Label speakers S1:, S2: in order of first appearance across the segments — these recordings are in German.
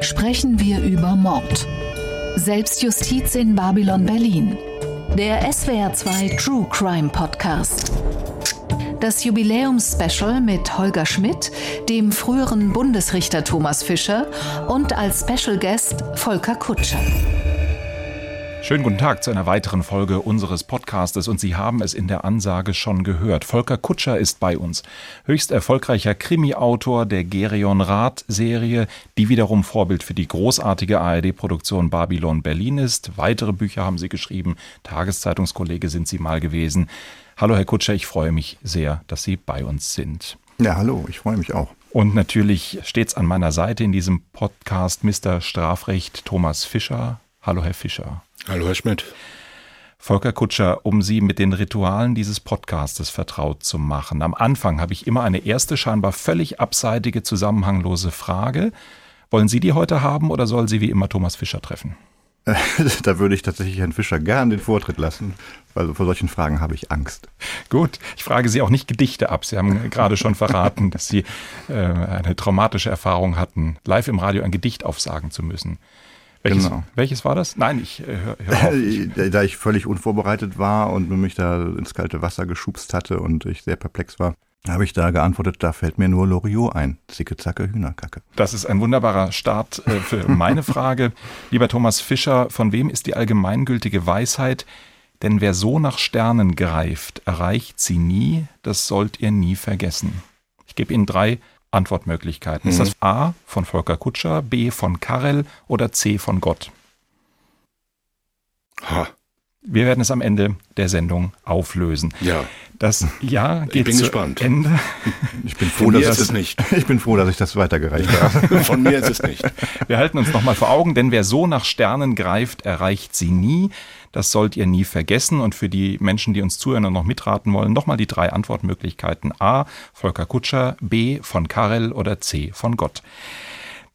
S1: sprechen wir über Mord. Selbstjustiz in Babylon Berlin. Der SWR2 True Crime Podcast. Das Jubiläumsspecial mit Holger Schmidt, dem früheren Bundesrichter Thomas Fischer und als Special Guest Volker Kutscher.
S2: Schönen guten Tag zu einer weiteren Folge unseres Podcastes und Sie haben es in der Ansage schon gehört. Volker Kutscher ist bei uns. Höchst erfolgreicher Krimi-Autor der Gerion Rath-Serie, die wiederum Vorbild für die großartige ARD-Produktion Babylon Berlin ist. Weitere Bücher haben Sie geschrieben. Tageszeitungskollege sind Sie mal gewesen. Hallo Herr Kutscher, ich freue mich sehr, dass Sie bei uns sind.
S3: Ja, hallo, ich freue mich auch.
S2: Und natürlich stets an meiner Seite in diesem Podcast Mr. Strafrecht Thomas Fischer. Hallo Herr Fischer.
S4: Hallo, Herr Schmidt.
S2: Volker Kutscher, um Sie mit den Ritualen dieses Podcastes vertraut zu machen. Am Anfang habe ich immer eine erste, scheinbar völlig abseitige, zusammenhanglose Frage. Wollen Sie die heute haben oder soll sie wie immer Thomas Fischer treffen?
S3: da würde ich tatsächlich Herrn Fischer gern den Vortritt lassen, weil vor solchen Fragen habe ich Angst.
S2: Gut, ich frage Sie auch nicht Gedichte ab. Sie haben gerade schon verraten, dass Sie äh, eine traumatische Erfahrung hatten, live im Radio ein Gedicht aufsagen zu müssen. Welches, genau. welches war das? Nein, ich äh, hör, hör
S3: auf. Da ich völlig unvorbereitet war und mich da ins kalte Wasser geschubst hatte und ich sehr perplex war, habe ich da geantwortet, da fällt mir nur Loriot ein. Zicke, zacke, Hühnerkacke.
S2: Das ist ein wunderbarer Start äh, für meine Frage. Lieber Thomas Fischer, von wem ist die allgemeingültige Weisheit? Denn wer so nach Sternen greift, erreicht sie nie, das sollt ihr nie vergessen. Ich gebe Ihnen drei Antwortmöglichkeiten. Mhm. Ist das A von Volker Kutscher, B von Karel oder C von Gott? Ha. Wir werden es am Ende der Sendung auflösen.
S4: Ja.
S2: Das Ja geht ich bin zu gespannt. Ende.
S3: Ich bin froh, dass es nicht. Ich bin froh, dass ich das weitergereicht habe.
S4: Von mir ist es nicht.
S2: Wir halten uns nochmal vor Augen, denn wer so nach Sternen greift, erreicht sie nie. Das sollt ihr nie vergessen. Und für die Menschen, die uns zuhören und noch mitraten wollen, nochmal die drei Antwortmöglichkeiten. A. Volker Kutscher, B. von Karel oder C. von Gott.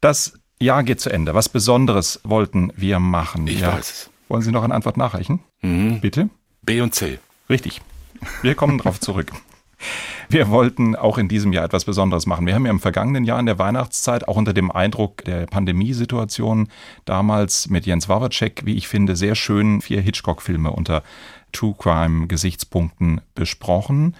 S2: Das Jahr geht zu Ende. Was Besonderes wollten wir machen.
S4: Ich
S2: ja.
S4: weiß es.
S2: Wollen Sie noch eine Antwort nachreichen?
S4: Mhm.
S2: Bitte?
S4: B und C.
S2: Richtig. Wir kommen drauf zurück. Wir wollten auch in diesem Jahr etwas Besonderes machen. Wir haben ja im vergangenen Jahr in der Weihnachtszeit auch unter dem Eindruck der Pandemiesituation damals mit Jens Wawacek, wie ich finde, sehr schön vier Hitchcock-Filme unter True Crime Gesichtspunkten besprochen.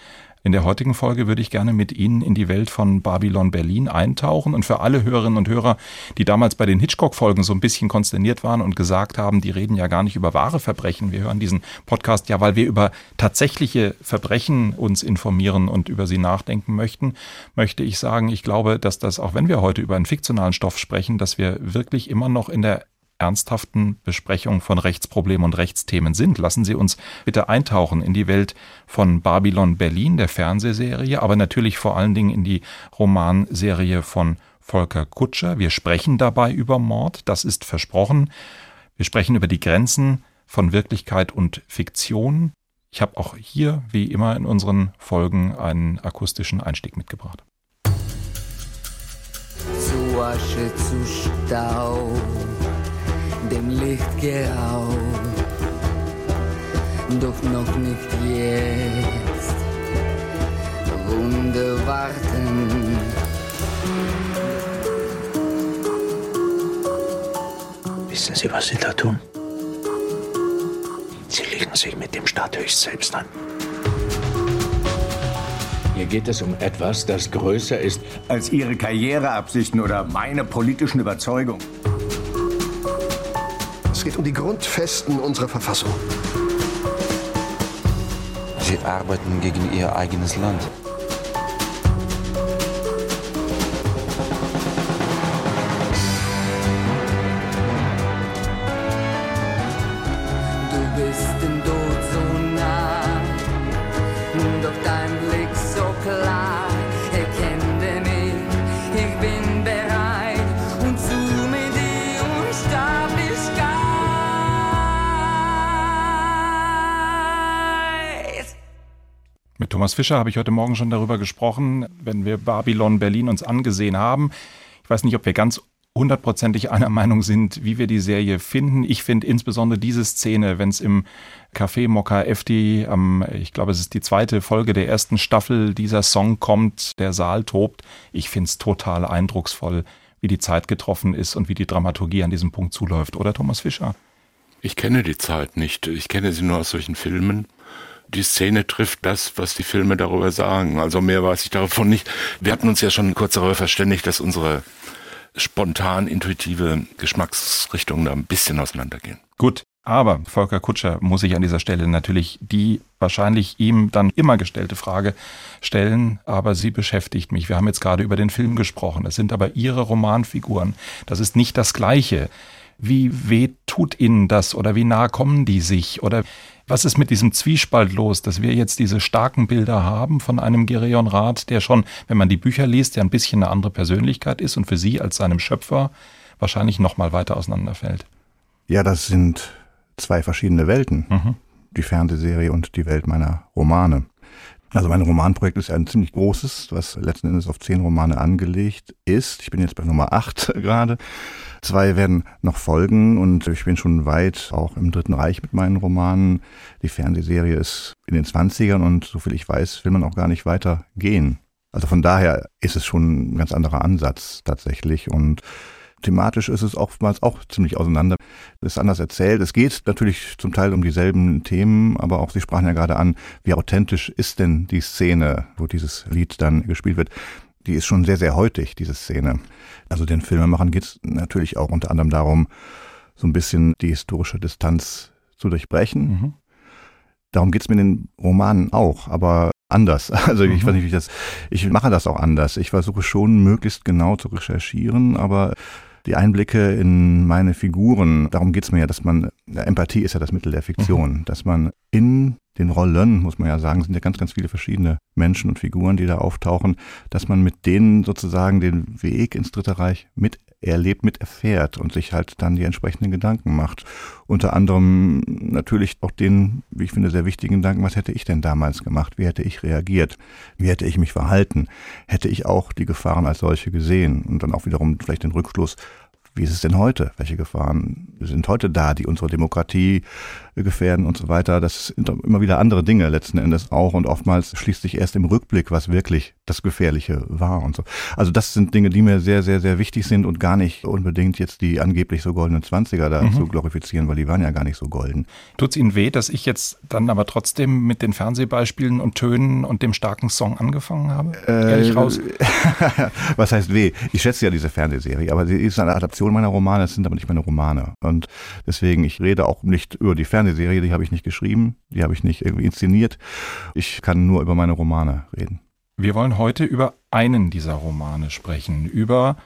S2: In der heutigen Folge würde ich gerne mit Ihnen in die Welt von Babylon Berlin eintauchen und für alle Hörerinnen und Hörer, die damals bei den Hitchcock-Folgen so ein bisschen konsterniert waren und gesagt haben, die reden ja gar nicht über wahre Verbrechen. Wir hören diesen Podcast ja, weil wir über tatsächliche Verbrechen uns informieren und über sie nachdenken möchten, möchte ich sagen, ich glaube, dass das, auch wenn wir heute über einen fiktionalen Stoff sprechen, dass wir wirklich immer noch in der ernsthaften Besprechung von Rechtsproblemen und Rechtsthemen sind. Lassen Sie uns bitte eintauchen in die Welt von Babylon Berlin, der Fernsehserie, aber natürlich vor allen Dingen in die Romanserie von Volker Kutscher. Wir sprechen dabei über Mord, das ist versprochen. Wir sprechen über die Grenzen von Wirklichkeit und Fiktion. Ich habe auch hier, wie immer in unseren Folgen, einen akustischen Einstieg mitgebracht.
S5: Zu Asche, zu Staub dem Licht geraubt. Doch noch nicht jetzt. Wunder warten.
S6: Wissen Sie, was Sie da tun? Sie legen sich mit dem Staat höchst selbst an.
S7: Hier geht es um etwas, das größer ist
S8: als Ihre Karriereabsichten oder meine politischen Überzeugungen.
S9: Es geht um die Grundfesten unserer Verfassung.
S10: Sie arbeiten gegen ihr eigenes Land.
S2: Fischer habe ich heute Morgen schon darüber gesprochen, wenn wir Babylon Berlin uns angesehen haben. Ich weiß nicht, ob wir ganz hundertprozentig einer Meinung sind, wie wir die Serie finden. Ich finde insbesondere diese Szene, wenn es im Café Mokka Efti, am, ich glaube, es ist die zweite Folge der ersten Staffel, dieser Song kommt, der Saal tobt. Ich finde es total eindrucksvoll, wie die Zeit getroffen ist und wie die Dramaturgie an diesem Punkt zuläuft, oder Thomas Fischer?
S4: Ich kenne die Zeit nicht. Ich kenne sie nur aus solchen Filmen. Die Szene trifft das, was die Filme darüber sagen. Also mehr weiß ich davon nicht. Wir hatten uns ja schon kurz darüber verständigt, dass unsere spontan intuitive Geschmacksrichtungen da ein bisschen auseinandergehen.
S2: Gut, aber Volker Kutscher muss sich an dieser Stelle natürlich die wahrscheinlich ihm dann immer gestellte Frage stellen, aber sie beschäftigt mich. Wir haben jetzt gerade über den Film gesprochen. Es sind aber Ihre Romanfiguren. Das ist nicht das Gleiche. Wie weh tut Ihnen das oder wie nah kommen die sich oder was ist mit diesem Zwiespalt los, dass wir jetzt diese starken Bilder haben von einem Gereon Rath, der schon, wenn man die Bücher liest, ja ein bisschen eine andere Persönlichkeit ist und für Sie als seinem Schöpfer wahrscheinlich noch mal weiter auseinanderfällt?
S3: Ja, das sind zwei verschiedene Welten. Mhm. Die Fernsehserie und die Welt meiner Romane. Also mein Romanprojekt ist ein ziemlich großes, was letzten Endes auf zehn Romane angelegt ist. Ich bin jetzt bei Nummer acht gerade. Zwei werden noch folgen und ich bin schon weit auch im Dritten Reich mit meinen Romanen. Die Fernsehserie ist in den Zwanzigern und soviel ich weiß, will man auch gar nicht weiter gehen. Also von daher ist es schon ein ganz anderer Ansatz tatsächlich und thematisch ist es oftmals auch ziemlich auseinander. Es ist anders erzählt. Es geht natürlich zum Teil um dieselben Themen, aber auch Sie sprachen ja gerade an, wie authentisch ist denn die Szene, wo dieses Lied dann gespielt wird. Die ist schon sehr, sehr heutig, diese Szene. Also den Filmemachern geht es natürlich auch unter anderem darum, so ein bisschen die historische Distanz zu durchbrechen. Mhm. Darum geht es mir in den Romanen auch, aber anders. Also ich mhm. weiß nicht, wie ich das, ich mache das auch anders. Ich versuche schon möglichst genau zu recherchieren, aber die Einblicke in meine Figuren, darum geht's mir ja, dass man, ja, Empathie ist ja das Mittel der Fiktion, mhm. dass man in den Rollen, muss man ja sagen, sind ja ganz, ganz viele verschiedene Menschen und Figuren, die da auftauchen, dass man mit denen sozusagen den Weg ins Dritte Reich mit erlebt, mit erfährt und sich halt dann die entsprechenden Gedanken macht. Unter anderem natürlich auch den, wie ich finde, sehr wichtigen Gedanken, was hätte ich denn damals gemacht? Wie hätte ich reagiert? Wie hätte ich mich verhalten? Hätte ich auch die Gefahren als solche gesehen? Und dann auch wiederum vielleicht den Rückschluss, wie ist es denn heute? Welche Gefahren sind heute da, die unsere Demokratie gefährden und so weiter? Das sind immer wieder andere Dinge letzten Endes auch und oftmals schließt sich erst im Rückblick, was wirklich das Gefährliche war und so. Also das sind Dinge, die mir sehr, sehr, sehr wichtig sind und gar nicht unbedingt jetzt die angeblich so goldenen Zwanziger da mhm. zu glorifizieren, weil die waren ja gar nicht so golden.
S2: Tut's Ihnen weh, dass ich jetzt dann aber trotzdem mit den Fernsehbeispielen und Tönen und dem starken Song angefangen habe? Äh, Ehrlich raus?
S3: was heißt weh? Ich schätze ja diese Fernsehserie, aber sie ist eine Adaption Adaption meiner Romane, es sind aber nicht meine Romane. Und deswegen, ich rede auch nicht über die Fernsehserie, die habe ich nicht geschrieben, die habe ich nicht irgendwie inszeniert. Ich kann nur über meine Romane reden.
S2: Wir wollen heute über einen dieser Romane sprechen, über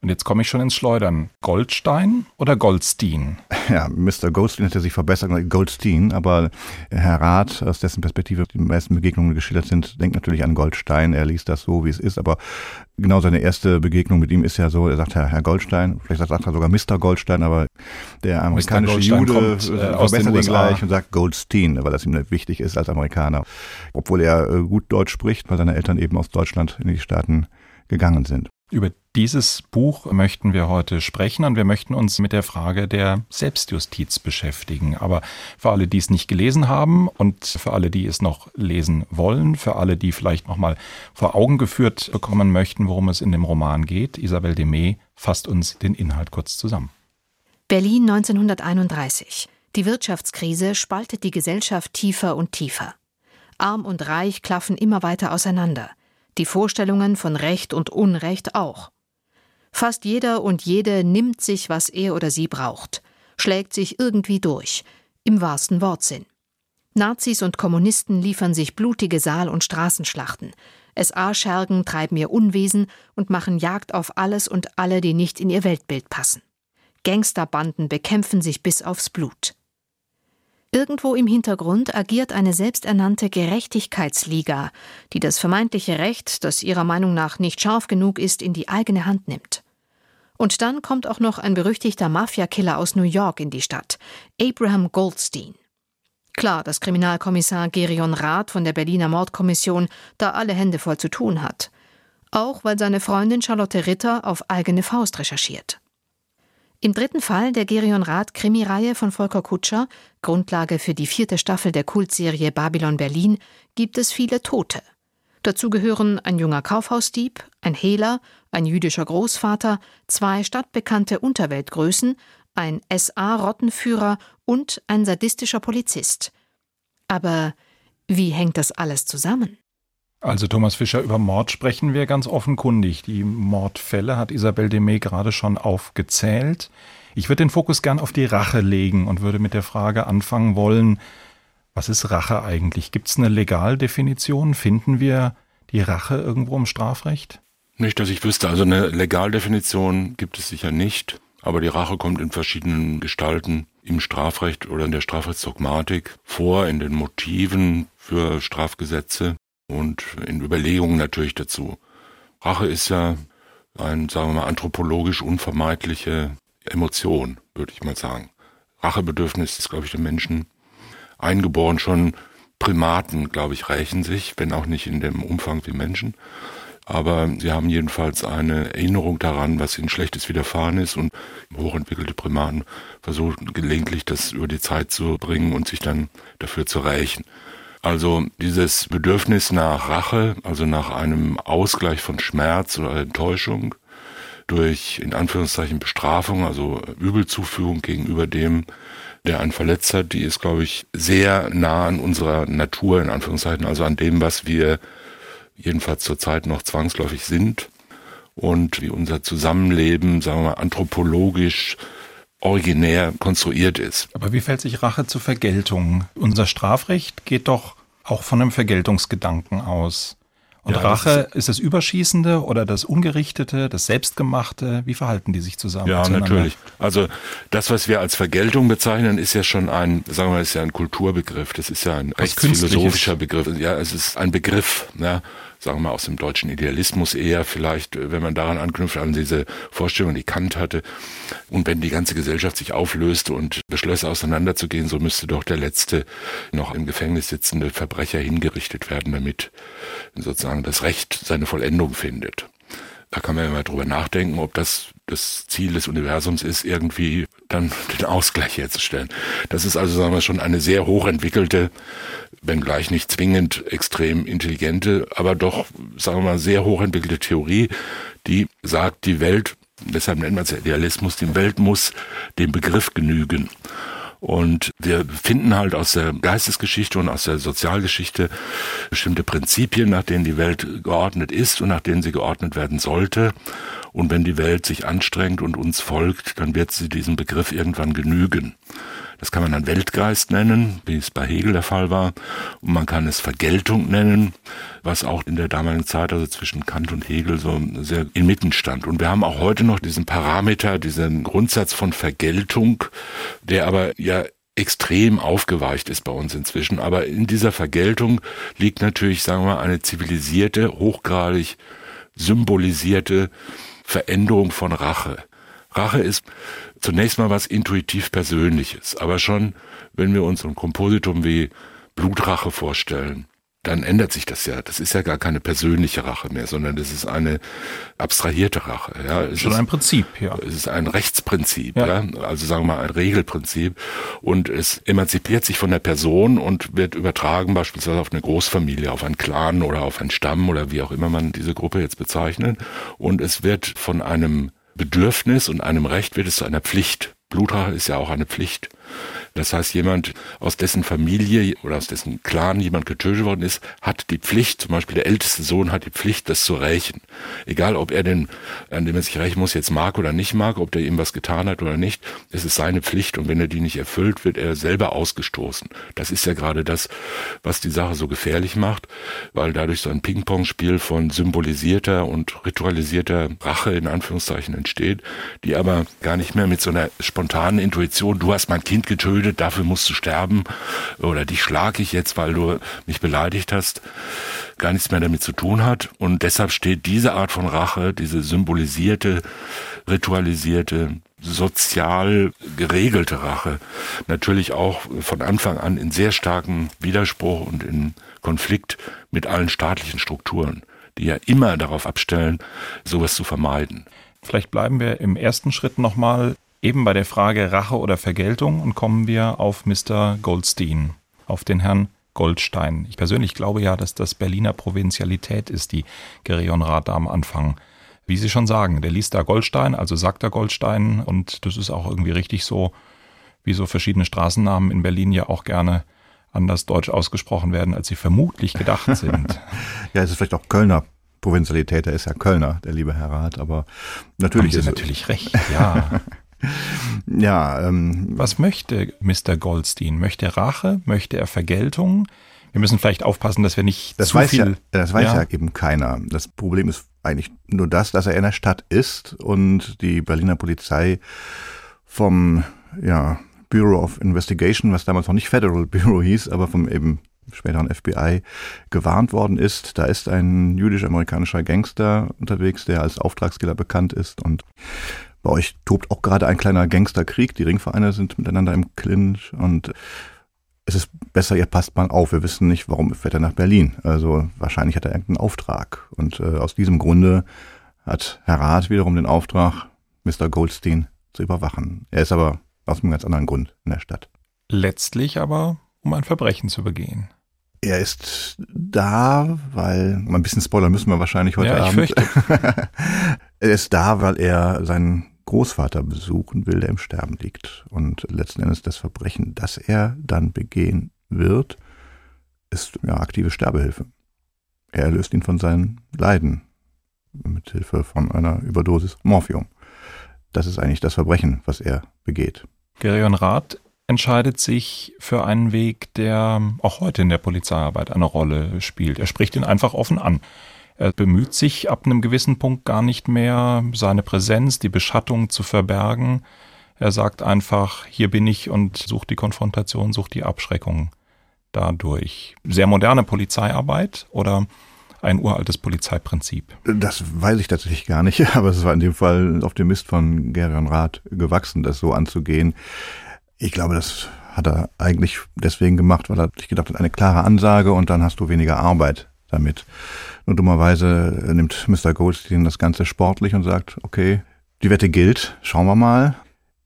S2: und jetzt komme ich schon ins Schleudern. Goldstein oder Goldstein?
S3: Ja, Mr. Goldstein hat ja sich verbessert, Goldstein, aber Herr Rath, aus dessen Perspektive die meisten Begegnungen geschildert sind, denkt natürlich an Goldstein. Er liest das so, wie es ist, aber genau seine erste Begegnung mit ihm ist ja so, er sagt Herr, Herr Goldstein, vielleicht sagt er sogar Mr. Goldstein, aber der amerikanische Jude kommt, äh, verbessert ihn gleich und sagt Goldstein, weil das ihm wichtig ist als Amerikaner. Obwohl er äh, gut Deutsch spricht, weil seine Eltern eben aus Deutschland in die Staaten gegangen sind.
S2: Über dieses Buch möchten wir heute sprechen und wir möchten uns mit der Frage der Selbstjustiz beschäftigen. Aber für alle, die es nicht gelesen haben und für alle, die es noch lesen wollen, für alle, die vielleicht nochmal vor Augen geführt bekommen möchten, worum es in dem Roman geht, Isabel Demey fasst uns den Inhalt kurz zusammen.
S1: Berlin 1931. Die Wirtschaftskrise spaltet die Gesellschaft tiefer und tiefer. Arm und Reich klaffen immer weiter auseinander die Vorstellungen von Recht und Unrecht auch. Fast jeder und jede nimmt sich, was er oder sie braucht, schlägt sich irgendwie durch, im wahrsten Wortsinn. Nazis und Kommunisten liefern sich blutige Saal- und Straßenschlachten. SA-Schergen treiben ihr Unwesen und machen Jagd auf alles und alle, die nicht in ihr Weltbild passen. Gangsterbanden bekämpfen sich bis aufs Blut. Irgendwo im Hintergrund agiert eine selbsternannte Gerechtigkeitsliga, die das vermeintliche Recht, das ihrer Meinung nach nicht scharf genug ist, in die eigene Hand nimmt. Und dann kommt auch noch ein berüchtigter Mafiakiller aus New York in die Stadt, Abraham Goldstein. Klar, dass Kriminalkommissar Gerion Rath von der Berliner Mordkommission da alle Hände voll zu tun hat. Auch weil seine Freundin Charlotte Ritter auf eigene Faust recherchiert. Im dritten Fall der Gerion Rath Krimireihe von Volker Kutscher, Grundlage für die vierte Staffel der Kultserie Babylon Berlin, gibt es viele Tote. Dazu gehören ein junger Kaufhausdieb, ein Hehler, ein jüdischer Großvater, zwei stadtbekannte Unterweltgrößen, ein SA-Rottenführer und ein sadistischer Polizist. Aber wie hängt das alles zusammen?
S2: Also Thomas Fischer, über Mord sprechen wir ganz offenkundig. Die Mordfälle hat Isabel Demey gerade schon aufgezählt. Ich würde den Fokus gern auf die Rache legen und würde mit der Frage anfangen wollen, was ist Rache eigentlich? Gibt es eine Legaldefinition? Finden wir die Rache irgendwo im Strafrecht?
S4: Nicht, dass ich wüsste. Also eine Legaldefinition gibt es sicher nicht. Aber die Rache kommt in verschiedenen Gestalten im Strafrecht oder in der Strafrechtsdogmatik vor, in den Motiven für Strafgesetze und in Überlegungen natürlich dazu. Rache ist ja ein, sagen wir mal, anthropologisch unvermeidliche Emotion, würde ich mal sagen. Rachebedürfnis ist, glaube ich, den Menschen eingeboren. Schon Primaten, glaube ich, rächen sich, wenn auch nicht in dem Umfang wie Menschen. Aber sie haben jedenfalls eine Erinnerung daran, was ihnen Schlechtes widerfahren ist und hochentwickelte Primaten versuchen gelegentlich das über die Zeit zu bringen und sich dann dafür zu rächen. Also dieses Bedürfnis nach Rache, also nach einem Ausgleich von Schmerz oder Enttäuschung durch in Anführungszeichen Bestrafung, also Übelzuführung gegenüber dem, der einen verletzt hat, die ist, glaube ich, sehr nah an unserer Natur, in Anführungszeichen, also an dem, was wir jedenfalls zurzeit noch zwangsläufig sind und wie unser Zusammenleben, sagen wir mal, anthropologisch originär konstruiert ist.
S2: Aber wie fällt sich Rache zur Vergeltung? Unser Strafrecht geht doch auch von einem Vergeltungsgedanken aus. Und ja, Rache, ist, ist das Überschießende oder das Ungerichtete, das Selbstgemachte? Wie verhalten die sich zusammen?
S4: Ja, natürlich. Also das, was wir als Vergeltung bezeichnen, ist ja schon ein, sagen wir mal, ist ja ein Kulturbegriff. Das ist ja ein rechtsphilosophischer Begriff. Ja, es ist ein Begriff. Ja sagen wir mal aus dem deutschen Idealismus eher vielleicht, äh, wenn man daran anknüpft, an diese Vorstellung, die Kant hatte. Und wenn die ganze Gesellschaft sich auflöste und beschlösse auseinanderzugehen, so müsste doch der letzte noch im Gefängnis sitzende Verbrecher hingerichtet werden, damit sozusagen das Recht seine Vollendung findet. Da kann man ja mal drüber nachdenken, ob das das Ziel des Universums ist, irgendwie dann den Ausgleich herzustellen. Das ist also, sagen wir schon, eine sehr hochentwickelte, wenngleich nicht zwingend extrem intelligente, aber doch, sagen wir mal, sehr hochentwickelte Theorie, die sagt, die Welt, deshalb nennt man es Idealismus, die Welt muss dem Begriff genügen. Und wir finden halt aus der Geistesgeschichte und aus der Sozialgeschichte bestimmte Prinzipien, nach denen die Welt geordnet ist und nach denen sie geordnet werden sollte. Und wenn die Welt sich anstrengt und uns folgt, dann wird sie diesem Begriff irgendwann genügen. Das kann man dann Weltgeist nennen, wie es bei Hegel der Fall war. Und man kann es Vergeltung nennen, was auch in der damaligen Zeit, also zwischen Kant und Hegel, so sehr inmitten stand. Und wir haben auch heute noch diesen Parameter, diesen Grundsatz von Vergeltung, der aber ja extrem aufgeweicht ist bei uns inzwischen. Aber in dieser Vergeltung liegt natürlich, sagen wir mal, eine zivilisierte, hochgradig symbolisierte Veränderung von Rache. Rache ist zunächst mal was intuitiv Persönliches, aber schon, wenn wir uns ein Kompositum wie Blutrache vorstellen, dann ändert sich das ja. Das ist ja gar keine persönliche Rache mehr, sondern das ist eine abstrahierte Rache. Ja,
S2: es Schon ist, ein Prinzip, ja.
S4: Es ist ein Rechtsprinzip, ja. ja. Also sagen wir mal ein Regelprinzip. Und es emanzipiert sich von der Person und wird übertragen beispielsweise auf eine Großfamilie, auf einen Clan oder auf einen Stamm oder wie auch immer man diese Gruppe jetzt bezeichnet. Und es wird von einem Bedürfnis und einem Recht wird es zu einer Pflicht. Blutrache ist ja auch eine Pflicht. Das heißt, jemand, aus dessen Familie oder aus dessen Clan jemand getötet worden ist, hat die Pflicht, zum Beispiel der älteste Sohn hat die Pflicht, das zu rächen. Egal, ob er den, an dem er sich rächen muss, jetzt mag oder nicht mag, ob der ihm was getan hat oder nicht, es ist seine Pflicht und wenn er die nicht erfüllt, wird er selber ausgestoßen. Das ist ja gerade das, was die Sache so gefährlich macht, weil dadurch so ein Ping-Pong-Spiel von symbolisierter und ritualisierter Rache in Anführungszeichen entsteht, die aber gar nicht mehr mit so einer spontanen Intuition, du hast mein Kind getötet, getötet, dafür musst du sterben oder dich schlage ich jetzt, weil du mich beleidigt hast, gar nichts mehr damit zu tun hat. Und deshalb steht diese Art von Rache, diese symbolisierte, ritualisierte, sozial geregelte Rache natürlich auch von Anfang an in sehr starken Widerspruch und in Konflikt mit allen staatlichen Strukturen, die ja immer darauf abstellen, sowas zu vermeiden.
S2: Vielleicht bleiben wir im ersten Schritt nochmal eben bei der Frage Rache oder Vergeltung und kommen wir auf Mr. Goldstein, auf den Herrn Goldstein. Ich persönlich glaube ja, dass das Berliner Provinzialität ist, die Gereon Rath da am Anfang wie Sie schon sagen, der liest da Goldstein, also sagt er Goldstein und das ist auch irgendwie richtig so, wie so verschiedene Straßennamen in Berlin ja auch gerne anders deutsch ausgesprochen werden, als sie vermutlich gedacht sind.
S3: ja, es ist vielleicht auch Kölner Provinzialität, er ist ja Kölner, der liebe Herr Rath, aber natürlich
S2: Haben
S3: ist
S2: Sie natürlich recht, ja.
S3: ja, ähm,
S2: was möchte Mr. Goldstein? Möchte er Rache? Möchte er Vergeltung? Wir müssen vielleicht aufpassen, dass wir nicht
S3: das
S2: zu
S3: weiß
S2: viel.
S3: Ja, das weiß ja. ja eben keiner. Das Problem ist eigentlich nur das, dass er in der Stadt ist und die Berliner Polizei vom ja, Bureau of Investigation, was damals noch nicht Federal Bureau hieß, aber vom eben späteren FBI gewarnt worden ist. Da ist ein jüdisch-amerikanischer Gangster unterwegs, der als Auftragskiller bekannt ist und bei euch tobt auch gerade ein kleiner Gangsterkrieg. Die Ringvereine sind miteinander im Clinch und es ist besser, ihr passt mal auf. Wir wissen nicht, warum fährt er nach Berlin. Also wahrscheinlich hat er irgendeinen Auftrag. Und äh, aus diesem Grunde hat Herr Rath wiederum den Auftrag, Mr. Goldstein zu überwachen. Er ist aber aus einem ganz anderen Grund in der Stadt.
S2: Letztlich aber, um ein Verbrechen zu begehen.
S3: Er ist da, weil, ein bisschen Spoiler müssen wir wahrscheinlich heute
S2: ja, ich
S3: Abend.
S2: Fürchte.
S3: er ist da, weil er seinen Großvater besuchen will, der im Sterben liegt. Und letzten Endes das Verbrechen, das er dann begehen wird, ist ja aktive Sterbehilfe. Er erlöst ihn von seinen Leiden mit Hilfe von einer Überdosis Morphium. Das ist eigentlich das Verbrechen, was er begeht.
S2: Gerion Rath entscheidet sich für einen Weg, der auch heute in der Polizeiarbeit eine Rolle spielt. Er spricht ihn einfach offen an. Er bemüht sich ab einem gewissen Punkt gar nicht mehr, seine Präsenz, die Beschattung zu verbergen. Er sagt einfach, hier bin ich und sucht die Konfrontation, sucht die Abschreckung dadurch. Sehr moderne Polizeiarbeit oder ein uraltes Polizeiprinzip?
S3: Das weiß ich tatsächlich gar nicht, aber es war in dem Fall auf dem Mist von Gerion Rath gewachsen, das so anzugehen. Ich glaube, das hat er eigentlich deswegen gemacht, weil er sich gedacht hat, eine klare Ansage und dann hast du weniger Arbeit damit. Nur dummerweise nimmt Mr. Goldstein das Ganze sportlich und sagt, okay, die Wette gilt, schauen wir mal.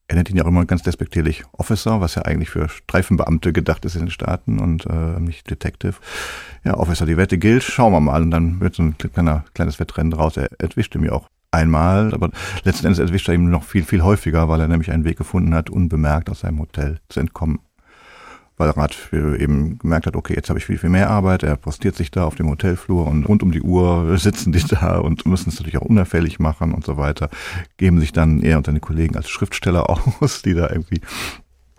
S3: Er nennt ihn ja auch immer ganz despektierlich Officer, was ja eigentlich für Streifenbeamte gedacht ist in den Staaten und äh, nicht Detective. Ja, Officer, die Wette gilt, schauen wir mal. Und dann wird so ein kleiner, kleines Wettrennen draus. Er entwischt ihm ja auch einmal, aber letzten Endes entwischt er ihm noch viel, viel häufiger, weil er nämlich einen Weg gefunden hat, unbemerkt aus seinem Hotel zu entkommen weil Rad eben gemerkt hat, okay, jetzt habe ich viel, viel mehr Arbeit. Er postiert sich da auf dem Hotelflur und rund um die Uhr sitzen die da und müssen es natürlich auch unauffällig machen und so weiter. Geben sich dann er und seine Kollegen als Schriftsteller aus, die da irgendwie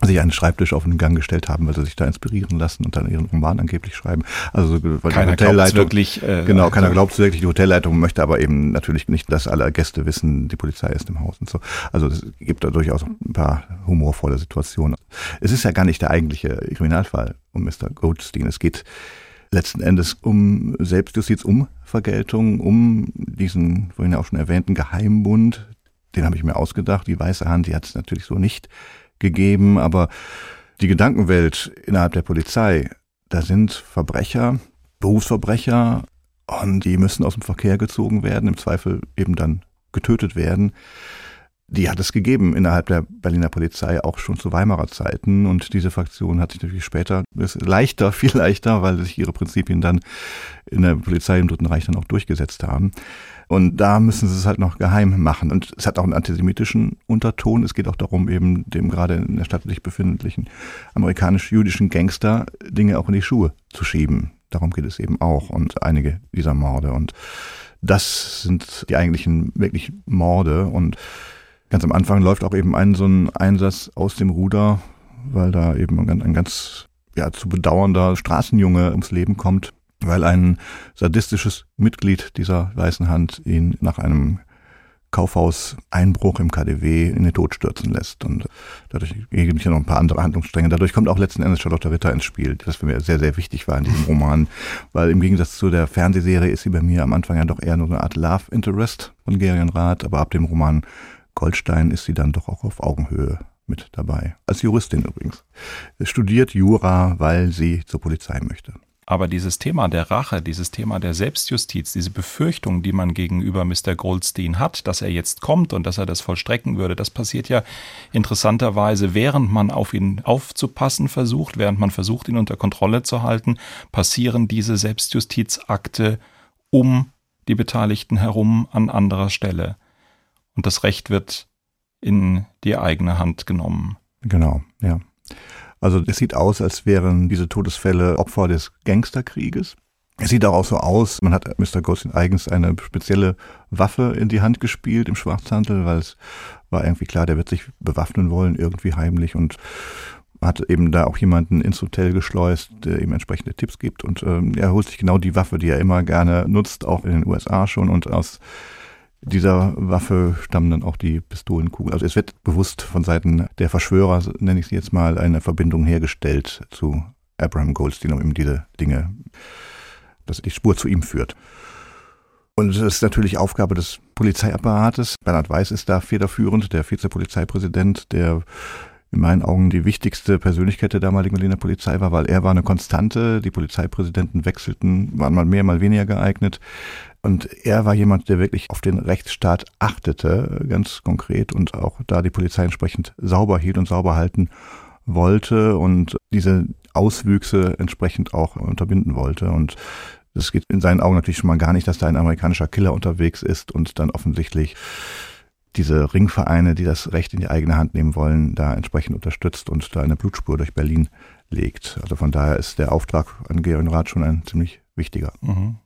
S3: sich einen Schreibtisch auf den Gang gestellt haben, weil sie sich da inspirieren lassen und dann ihren Roman angeblich schreiben. Also weil
S2: keiner
S3: die Hotelleitung
S2: wirklich, äh,
S3: genau, keiner glaubt es wirklich. Die Hotelleitung möchte aber eben natürlich nicht, dass alle Gäste wissen, die Polizei ist im Haus und so. Also es gibt da durchaus ein paar humorvolle Situationen. Es ist ja gar nicht der eigentliche Kriminalfall um Mr. Goldstein. Es geht letzten Endes um Selbstjustiz, um Vergeltung, um diesen vorhin auch schon erwähnten Geheimbund. Den habe ich mir ausgedacht. Die weiße Hand, die hat es natürlich so nicht gegeben, aber die Gedankenwelt innerhalb der Polizei, da sind Verbrecher, Berufsverbrecher und die müssen aus dem Verkehr gezogen werden, im Zweifel eben dann getötet werden. Die hat es gegeben innerhalb der Berliner Polizei auch schon zu Weimarer Zeiten und diese Fraktion hat sich natürlich später ist leichter, viel leichter, weil sich ihre Prinzipien dann in der Polizei im Dritten Reich dann auch durchgesetzt haben. Und da müssen sie es halt noch geheim machen. Und es hat auch einen antisemitischen Unterton. Es geht auch darum, eben dem gerade in der Stadt sich befindlichen amerikanisch-jüdischen Gangster Dinge auch in die Schuhe zu schieben. Darum geht es eben auch. Und einige dieser Morde. Und das sind die eigentlichen wirklich Morde. Und ganz am Anfang läuft auch eben ein so ein Einsatz aus dem Ruder, weil da eben ein, ein ganz ja, zu bedauernder Straßenjunge ums Leben kommt, weil ein sadistisches Mitglied dieser Weißen Hand ihn nach einem Kaufhaus-Einbruch im KDW in den Tod stürzen lässt. Und dadurch geben sich ja noch ein paar andere Handlungsstränge. Dadurch kommt auch letzten Endes Charlotte Ritter ins Spiel, das für mich sehr, sehr wichtig war in diesem Roman. Weil im Gegensatz zu der Fernsehserie ist sie bei mir am Anfang ja doch eher nur eine Art Love Interest von Gerion Rath, aber ab dem Roman Goldstein ist sie dann doch auch auf Augenhöhe mit dabei. Als Juristin übrigens. Studiert Jura, weil sie zur Polizei möchte.
S2: Aber dieses Thema der Rache, dieses Thema der Selbstjustiz, diese Befürchtung, die man gegenüber Mr. Goldstein hat, dass er jetzt kommt und dass er das vollstrecken würde, das passiert ja interessanterweise, während man auf ihn aufzupassen versucht, während man versucht, ihn unter Kontrolle zu halten, passieren diese Selbstjustizakte um die Beteiligten herum an anderer Stelle. Und das Recht wird in die eigene Hand genommen.
S3: Genau, ja. Also es sieht aus, als wären diese Todesfälle Opfer des Gangsterkrieges. Es sieht auch so aus, man hat Mr. Ghostin eigens eine spezielle Waffe in die Hand gespielt im Schwarzhandel, weil es war irgendwie klar, der wird sich bewaffnen wollen, irgendwie heimlich und hat eben da auch jemanden ins Hotel geschleust, der ihm entsprechende Tipps gibt und ähm, er holt sich genau die Waffe, die er immer gerne nutzt, auch in den USA schon und aus dieser Waffe stammen dann auch die Pistolenkugeln. Also es wird bewusst von Seiten der Verschwörer, nenne ich sie jetzt mal, eine Verbindung hergestellt zu Abraham Goldstein, um ihm diese Dinge, dass die Spur zu ihm führt. Und es ist natürlich Aufgabe des Polizeiapparates. Bernhard Weiß ist da federführend, der Vizepolizeipräsident, der in meinen Augen die wichtigste Persönlichkeit der damaligen Berliner Polizei war, weil er war eine Konstante. Die Polizeipräsidenten wechselten, waren mal mehr, mal weniger geeignet. Und er war jemand, der wirklich auf den Rechtsstaat achtete, ganz konkret, und auch da die Polizei entsprechend sauber hielt und sauber halten wollte und diese Auswüchse entsprechend auch unterbinden wollte. Und es geht in seinen Augen natürlich schon mal gar nicht, dass da ein amerikanischer Killer unterwegs ist und dann offensichtlich diese Ringvereine, die das Recht in die eigene Hand nehmen wollen, da entsprechend unterstützt und da eine Blutspur durch Berlin legt. Also von daher ist der Auftrag an Georg Rath schon ein ziemlich wichtiger. Mhm.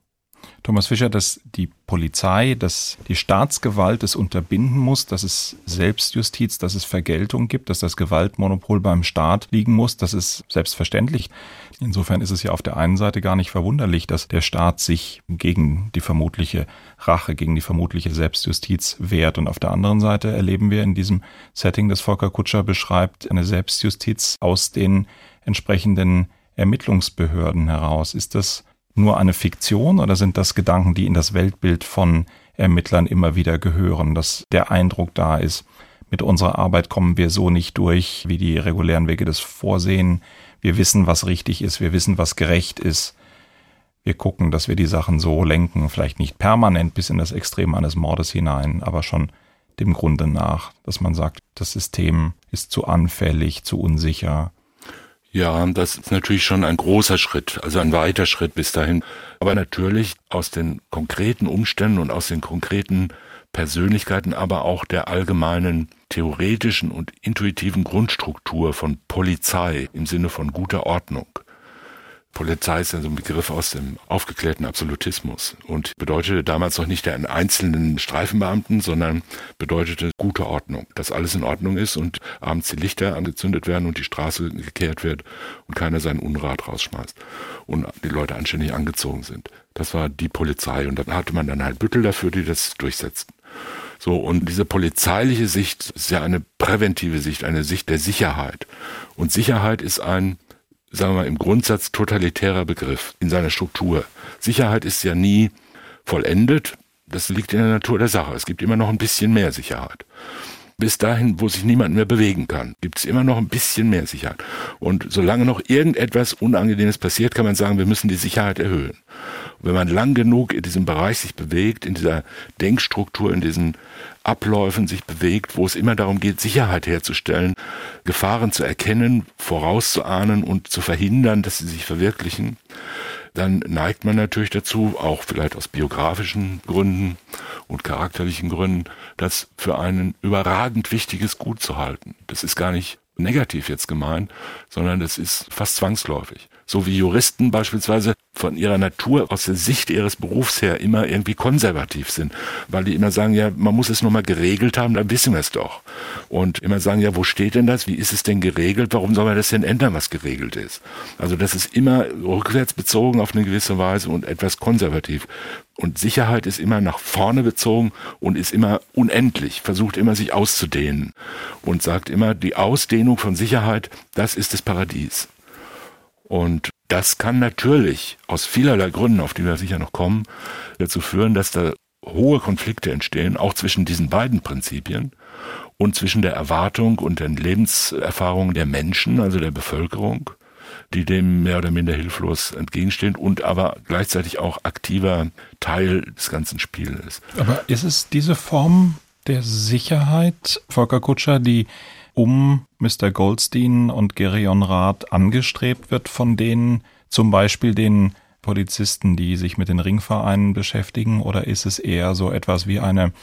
S2: Thomas Fischer, dass die Polizei, dass die Staatsgewalt es unterbinden muss, dass es Selbstjustiz, dass es Vergeltung gibt, dass das Gewaltmonopol beim Staat liegen muss, das ist selbstverständlich. Insofern ist es ja auf der einen Seite gar nicht verwunderlich, dass der Staat sich gegen die vermutliche Rache, gegen die vermutliche Selbstjustiz wehrt. Und auf der anderen Seite erleben wir in diesem Setting, das Volker Kutscher beschreibt, eine Selbstjustiz aus den entsprechenden Ermittlungsbehörden heraus. Ist das nur eine Fiktion oder sind das Gedanken, die in das Weltbild von Ermittlern immer wieder gehören, dass der Eindruck da ist, mit unserer Arbeit kommen wir so nicht durch, wie die regulären Wege das vorsehen. Wir wissen, was richtig ist, wir wissen, was gerecht ist. Wir gucken, dass wir die Sachen so lenken, vielleicht nicht permanent bis in das Extrem eines Mordes hinein, aber schon dem Grunde nach, dass man sagt, das System ist zu anfällig, zu unsicher,
S4: ja, das ist natürlich schon ein großer Schritt, also ein weiter Schritt bis dahin. Aber natürlich aus den konkreten Umständen und aus den konkreten Persönlichkeiten, aber auch der allgemeinen theoretischen und intuitiven Grundstruktur von Polizei im Sinne von guter Ordnung Polizei ist ja so ein Begriff aus dem aufgeklärten Absolutismus und bedeutete damals noch nicht den einzelnen Streifenbeamten, sondern bedeutete gute Ordnung, dass alles in Ordnung ist und abends die Lichter angezündet werden und die Straße gekehrt wird und keiner seinen Unrat rausschmeißt und die Leute anständig angezogen sind. Das war die Polizei und dann hatte man dann halt Büttel dafür, die das durchsetzten. So, und diese polizeiliche Sicht ist ja eine präventive Sicht, eine Sicht der Sicherheit. Und Sicherheit ist ein sagen wir mal, im Grundsatz totalitärer Begriff in seiner Struktur. Sicherheit ist ja nie vollendet. Das liegt in der Natur der Sache. Es gibt immer noch ein bisschen mehr Sicherheit. Bis dahin, wo sich niemand mehr bewegen kann, gibt es immer noch ein bisschen mehr Sicherheit. Und solange noch irgendetwas Unangenehmes passiert, kann man sagen, wir müssen die Sicherheit erhöhen. Und wenn man lang genug in diesem Bereich sich bewegt, in dieser Denkstruktur, in diesen Abläufen sich bewegt, wo es immer darum geht, Sicherheit herzustellen, Gefahren zu erkennen, vorauszuahnen und zu verhindern, dass sie sich verwirklichen, dann neigt man natürlich dazu, auch vielleicht aus biografischen Gründen und charakterlichen Gründen, das für ein überragend wichtiges Gut zu halten. Das ist gar nicht negativ jetzt gemeint, sondern das ist fast zwangsläufig so wie Juristen beispielsweise von ihrer Natur aus der Sicht ihres Berufs her immer irgendwie konservativ sind, weil die immer sagen, ja, man muss es nur mal geregelt haben, dann wissen wir es doch. Und immer sagen, ja, wo steht denn das? Wie ist es denn geregelt? Warum soll man das denn ändern, was geregelt ist? Also das ist immer rückwärts bezogen auf eine gewisse Weise und etwas konservativ. Und Sicherheit ist immer nach vorne bezogen und ist immer unendlich, versucht immer sich auszudehnen und sagt immer, die Ausdehnung von Sicherheit, das ist das Paradies. Und das kann natürlich aus vielerlei Gründen, auf die wir sicher noch kommen, dazu führen, dass da hohe Konflikte entstehen, auch zwischen diesen beiden Prinzipien und zwischen der Erwartung und den Lebenserfahrungen der Menschen, also der Bevölkerung, die dem mehr oder minder hilflos entgegenstehen und aber gleichzeitig auch aktiver Teil des ganzen Spiels ist.
S2: Aber ist es diese Form der Sicherheit, Volker Kutscher, die um Mr. Goldstein und Gerion Rath angestrebt wird von denen, zum Beispiel den Polizisten, die sich mit den Ringvereinen beschäftigen, oder ist es eher so etwas wie eine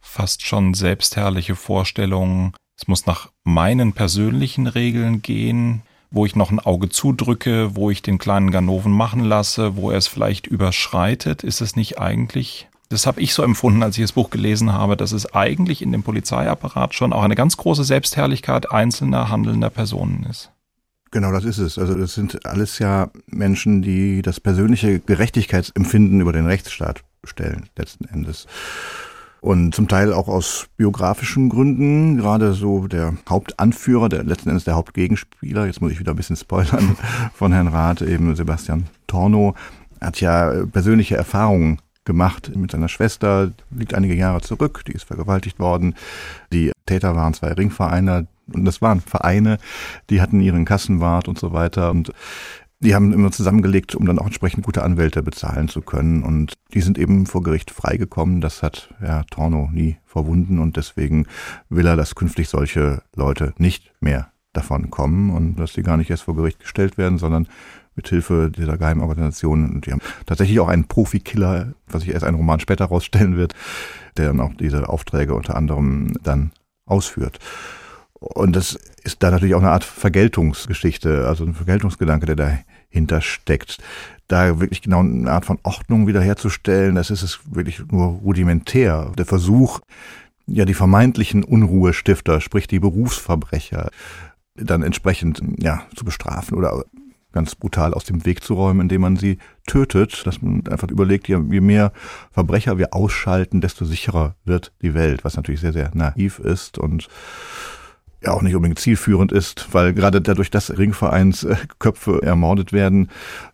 S2: fast schon selbstherrliche Vorstellung, es muss nach meinen persönlichen Regeln gehen, wo ich noch ein Auge zudrücke, wo ich den kleinen Ganoven machen lasse, wo er es vielleicht überschreitet, ist es nicht eigentlich das habe ich so empfunden, als ich das Buch gelesen habe, dass es eigentlich in dem Polizeiapparat schon auch eine ganz große Selbstherrlichkeit einzelner handelnder Personen ist.
S3: Genau, das ist es. Also das sind alles ja Menschen, die das persönliche Gerechtigkeitsempfinden über den Rechtsstaat stellen, letzten Endes. Und zum Teil auch aus biografischen Gründen, gerade so der Hauptanführer, der letzten Endes der Hauptgegenspieler, jetzt muss ich wieder ein bisschen spoilern, von Herrn Rath, eben Sebastian Torno, hat ja persönliche Erfahrungen gemacht mit seiner Schwester, liegt einige Jahre zurück, die ist vergewaltigt worden. Die Täter waren zwei Ringvereine und das waren Vereine, die hatten ihren Kassenwart und so weiter und die haben immer zusammengelegt, um dann auch entsprechend gute Anwälte bezahlen zu können. Und die sind eben vor Gericht freigekommen. Das hat Herr Torno nie verwunden und deswegen will er, dass künftig solche Leute nicht mehr davon kommen und dass sie gar nicht erst vor Gericht gestellt werden, sondern mithilfe dieser Geheimorganisation. Und die haben tatsächlich auch einen Profikiller, was sich erst einen Roman später rausstellen wird, der dann auch diese Aufträge unter anderem dann ausführt. Und das ist da natürlich auch eine Art Vergeltungsgeschichte, also ein Vergeltungsgedanke, der dahinter steckt. Da wirklich genau eine Art von Ordnung wiederherzustellen, das ist es wirklich nur rudimentär. Der Versuch, ja, die vermeintlichen Unruhestifter, sprich die Berufsverbrecher, dann entsprechend ja, zu bestrafen oder ganz brutal aus dem Weg zu räumen, indem man sie tötet, dass man einfach überlegt, je mehr Verbrecher wir ausschalten, desto sicherer wird die Welt, was natürlich sehr, sehr naiv ist und ja auch nicht unbedingt zielführend ist, weil gerade dadurch, dass Ringvereinsköpfe ermordet werden,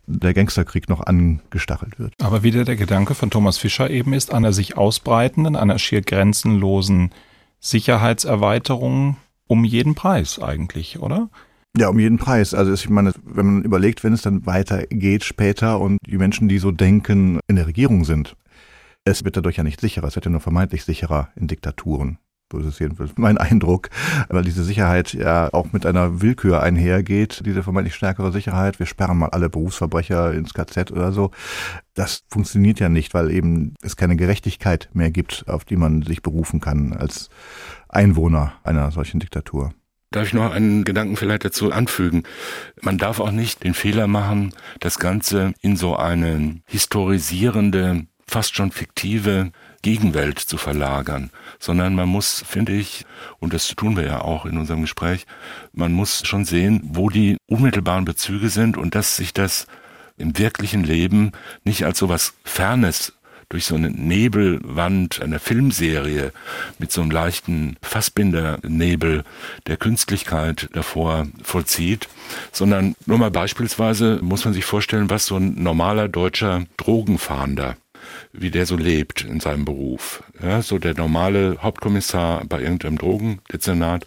S3: der Gangsterkrieg noch angestachelt wird.
S2: Aber wieder der Gedanke von Thomas Fischer eben ist, einer sich ausbreitenden, einer schier grenzenlosen Sicherheitserweiterung um jeden Preis eigentlich, oder?
S3: Ja, um jeden Preis. Also ich meine, wenn man überlegt, wenn es dann weitergeht später und die Menschen, die so denken, in der Regierung sind, es wird dadurch ja nicht sicherer, es wird ja nur vermeintlich sicherer in Diktaturen. So ist es jedenfalls mein Eindruck, weil diese Sicherheit ja auch mit einer Willkür einhergeht, diese vermeintlich stärkere Sicherheit. Wir sperren mal alle Berufsverbrecher ins KZ oder so. Das funktioniert ja nicht, weil eben es keine Gerechtigkeit mehr gibt, auf die man sich berufen kann als Einwohner einer solchen Diktatur.
S4: Darf ich noch einen Gedanken vielleicht dazu anfügen? Man darf auch nicht den Fehler machen, das Ganze in so eine historisierende, fast schon fiktive Gegenwelt zu verlagern, sondern man muss, finde ich, und das tun wir ja auch in unserem Gespräch, man muss schon sehen, wo die unmittelbaren Bezüge sind und dass sich das im wirklichen Leben nicht als so was Fernes durch so eine Nebelwand einer Filmserie mit so einem leichten Fassbindernebel der Künstlichkeit davor vollzieht, sondern nur mal beispielsweise muss man sich vorstellen, was so ein normaler deutscher Drogenfahnder wie der so lebt in seinem Beruf. Ja, so der normale Hauptkommissar bei irgendeinem Drogendezernat,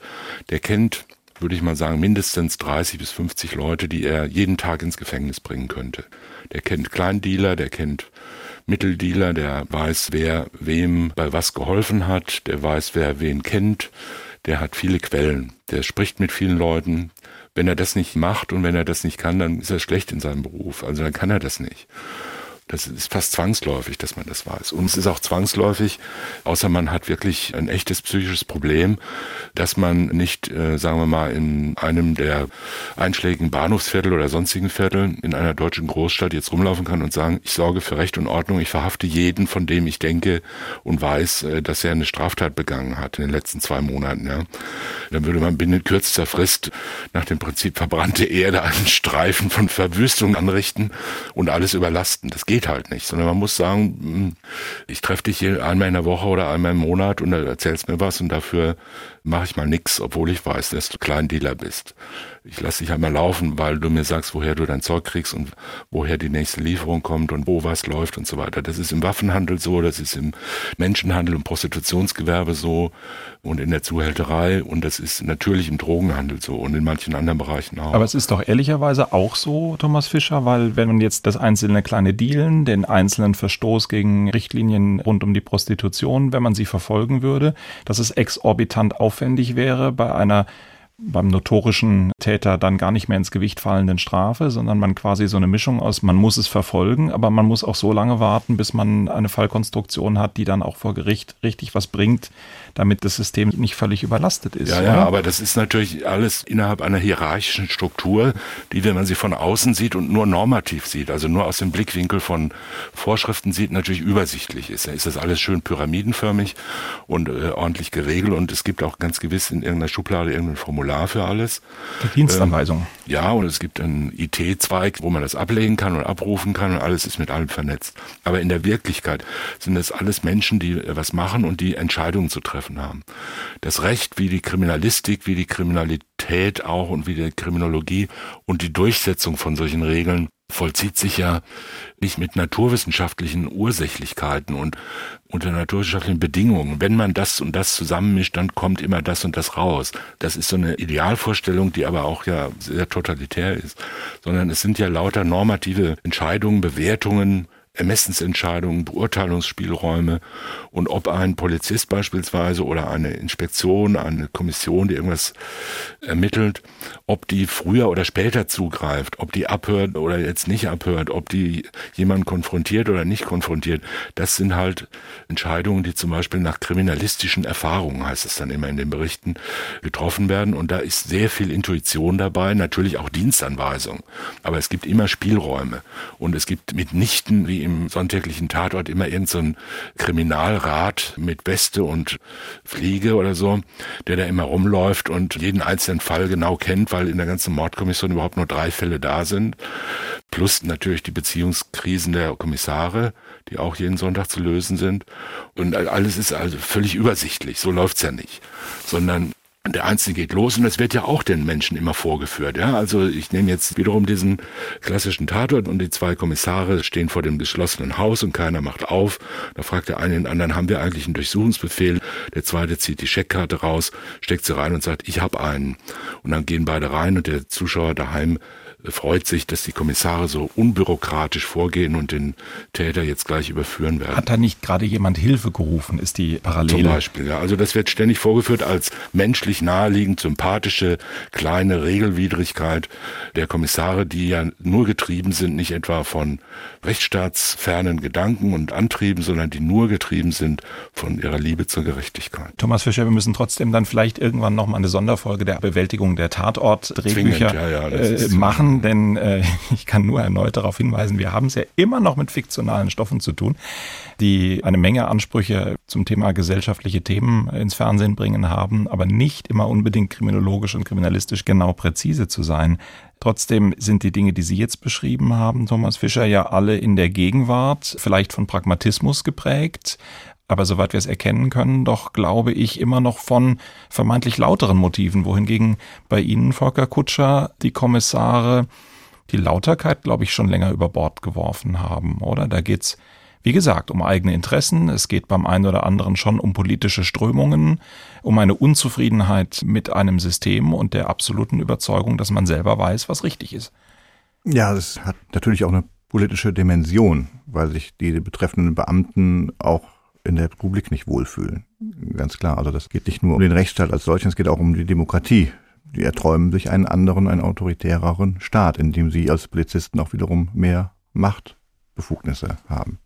S4: der kennt, würde ich mal sagen, mindestens 30 bis 50 Leute, die er jeden Tag ins Gefängnis bringen könnte. Der kennt Kleindealer, der kennt Mitteldealer, der weiß, wer wem bei was geholfen hat, der weiß, wer wen kennt, der hat viele Quellen, der spricht mit vielen Leuten. Wenn er das nicht macht und wenn er das nicht kann, dann ist er schlecht in seinem Beruf. Also dann kann er das nicht. Das ist fast zwangsläufig, dass man das weiß. Und es ist auch zwangsläufig, außer man hat wirklich ein echtes psychisches Problem, dass man nicht, äh, sagen wir mal, in einem der einschlägigen Bahnhofsviertel oder sonstigen Vierteln in einer deutschen Großstadt jetzt rumlaufen kann und sagen, ich sorge für Recht und Ordnung, ich verhafte jeden, von dem ich denke und weiß, äh, dass er eine Straftat begangen hat in den letzten zwei Monaten. Ja. Dann würde man binnen kürzester Frist nach dem Prinzip verbrannte Erde einen Streifen von Verwüstung anrichten und alles überlasten. Das geht geht halt nicht, sondern man muss sagen, hm, ich treffe dich hier einmal in der Woche oder einmal im Monat und erzählst mir was und dafür mache ich mal nix, obwohl ich weiß, dass du Kleindealer bist. Ich lasse dich einmal laufen, weil du mir sagst, woher du dein Zeug kriegst und woher die nächste Lieferung kommt und wo was läuft und so weiter. Das ist im Waffenhandel so, das ist im Menschenhandel und Prostitutionsgewerbe so und in der Zuhälterei und das ist natürlich im Drogenhandel so und in manchen anderen Bereichen auch.
S2: Aber es ist doch ehrlicherweise auch so, Thomas Fischer, weil wenn man jetzt das einzelne kleine Dealen, den einzelnen Verstoß gegen Richtlinien rund um die Prostitution, wenn man sie verfolgen würde, dass es exorbitant aufwendig wäre bei einer beim notorischen Täter dann gar nicht mehr ins Gewicht fallenden Strafe, sondern man quasi so eine Mischung aus, man muss es verfolgen, aber man muss auch so lange warten, bis man eine Fallkonstruktion hat, die dann auch vor Gericht richtig was bringt, damit das System nicht völlig überlastet ist.
S4: Ja, ja, aber das ist natürlich alles innerhalb einer hierarchischen Struktur, die, wenn man sie von außen sieht und nur normativ sieht, also nur aus dem Blickwinkel von Vorschriften sieht, natürlich übersichtlich ist. Da ist das alles schön pyramidenförmig und äh, ordentlich geregelt und es gibt auch ganz gewiss in irgendeiner Schublade irgendein Formular für alles.
S2: Die Dienstanweisung. Ähm,
S4: ja, und es gibt einen IT-Zweig, wo man das ablegen kann und abrufen kann und alles ist mit allem vernetzt. Aber in der Wirklichkeit sind das alles Menschen, die äh, was machen und die Entscheidungen zu treffen haben. Das Recht wie die Kriminalistik, wie die Kriminalität auch und wie die Kriminologie und die Durchsetzung von solchen Regeln vollzieht sich ja nicht mit naturwissenschaftlichen Ursächlichkeiten und unter naturwissenschaftlichen Bedingungen. Wenn man das und das zusammenmischt, dann kommt immer das und das raus. Das ist so eine Idealvorstellung, die aber auch ja sehr totalitär ist, sondern es sind ja lauter normative Entscheidungen, Bewertungen, Ermessensentscheidungen, Beurteilungsspielräume und ob ein Polizist beispielsweise oder eine Inspektion, eine Kommission, die irgendwas ermittelt, ob die früher oder später zugreift, ob die abhört oder jetzt nicht abhört, ob die jemanden konfrontiert oder nicht konfrontiert, das sind halt Entscheidungen, die zum Beispiel nach kriminalistischen Erfahrungen, heißt es dann immer in den Berichten, getroffen werden. Und da ist sehr viel Intuition dabei, natürlich auch Dienstanweisung, aber es gibt immer Spielräume. Und es gibt mitnichten wie im sonntäglichen Tatort immer irgendein so Kriminalrat mit Weste und Fliege oder so, der da immer rumläuft und jeden einzelnen Fall genau kennt, weil in der ganzen Mordkommission überhaupt nur drei Fälle da sind. Plus natürlich die Beziehungskrisen der Kommissare, die auch jeden Sonntag zu lösen sind. Und alles ist also völlig übersichtlich. So läuft's ja nicht. Sondern der Einzelne geht los und das wird ja auch den Menschen immer vorgeführt. Ja, also ich nehme jetzt wiederum diesen klassischen Tatort und die zwei Kommissare stehen vor dem geschlossenen Haus und keiner macht auf. Da fragt der eine den anderen, haben wir eigentlich einen Durchsuchungsbefehl? Der zweite zieht die Scheckkarte raus, steckt sie rein und sagt, ich habe einen. Und dann gehen beide rein und der Zuschauer daheim freut sich, dass die Kommissare so unbürokratisch vorgehen und den Täter jetzt gleich überführen werden.
S2: Hat da nicht gerade jemand Hilfe gerufen, ist die Parallele?
S4: Zum Beispiel, ja. Also das wird ständig vorgeführt als menschlich naheliegend, sympathische, kleine Regelwidrigkeit der Kommissare, die ja nur getrieben sind, nicht etwa von rechtsstaatsfernen Gedanken und Antrieben, sondern die nur getrieben sind von ihrer Liebe zur Gerechtigkeit.
S2: Thomas Fischer, wir müssen trotzdem dann vielleicht irgendwann nochmal eine Sonderfolge der Bewältigung der Tatortdrehbücher ja, ja, äh, machen denn äh, ich kann nur erneut darauf hinweisen, wir haben es ja immer noch mit fiktionalen Stoffen zu tun, die eine Menge Ansprüche zum Thema gesellschaftliche Themen ins Fernsehen bringen haben, aber nicht immer unbedingt kriminologisch und kriminalistisch genau präzise zu sein. Trotzdem sind die Dinge, die Sie jetzt beschrieben haben, Thomas Fischer, ja alle in der Gegenwart, vielleicht von Pragmatismus geprägt, aber soweit wir es erkennen können, doch glaube ich immer noch von vermeintlich lauteren Motiven, wohingegen bei Ihnen, Volker Kutscher, die Kommissare die Lauterkeit, glaube ich, schon länger über Bord geworfen haben, oder? Da geht's, wie gesagt, um eigene Interessen. Es geht beim einen oder anderen schon um politische Strömungen, um eine Unzufriedenheit mit einem System und der absoluten Überzeugung, dass man selber weiß, was richtig ist.
S3: Ja, das hat natürlich auch eine politische Dimension, weil sich die betreffenden Beamten auch in der Republik nicht wohlfühlen. Ganz klar. Also das geht nicht nur um den Rechtsstaat als solchen, es geht auch um die Demokratie. Die erträumen sich einen anderen, einen autoritäreren Staat, in dem sie als Polizisten auch wiederum mehr Machtbefugnisse haben.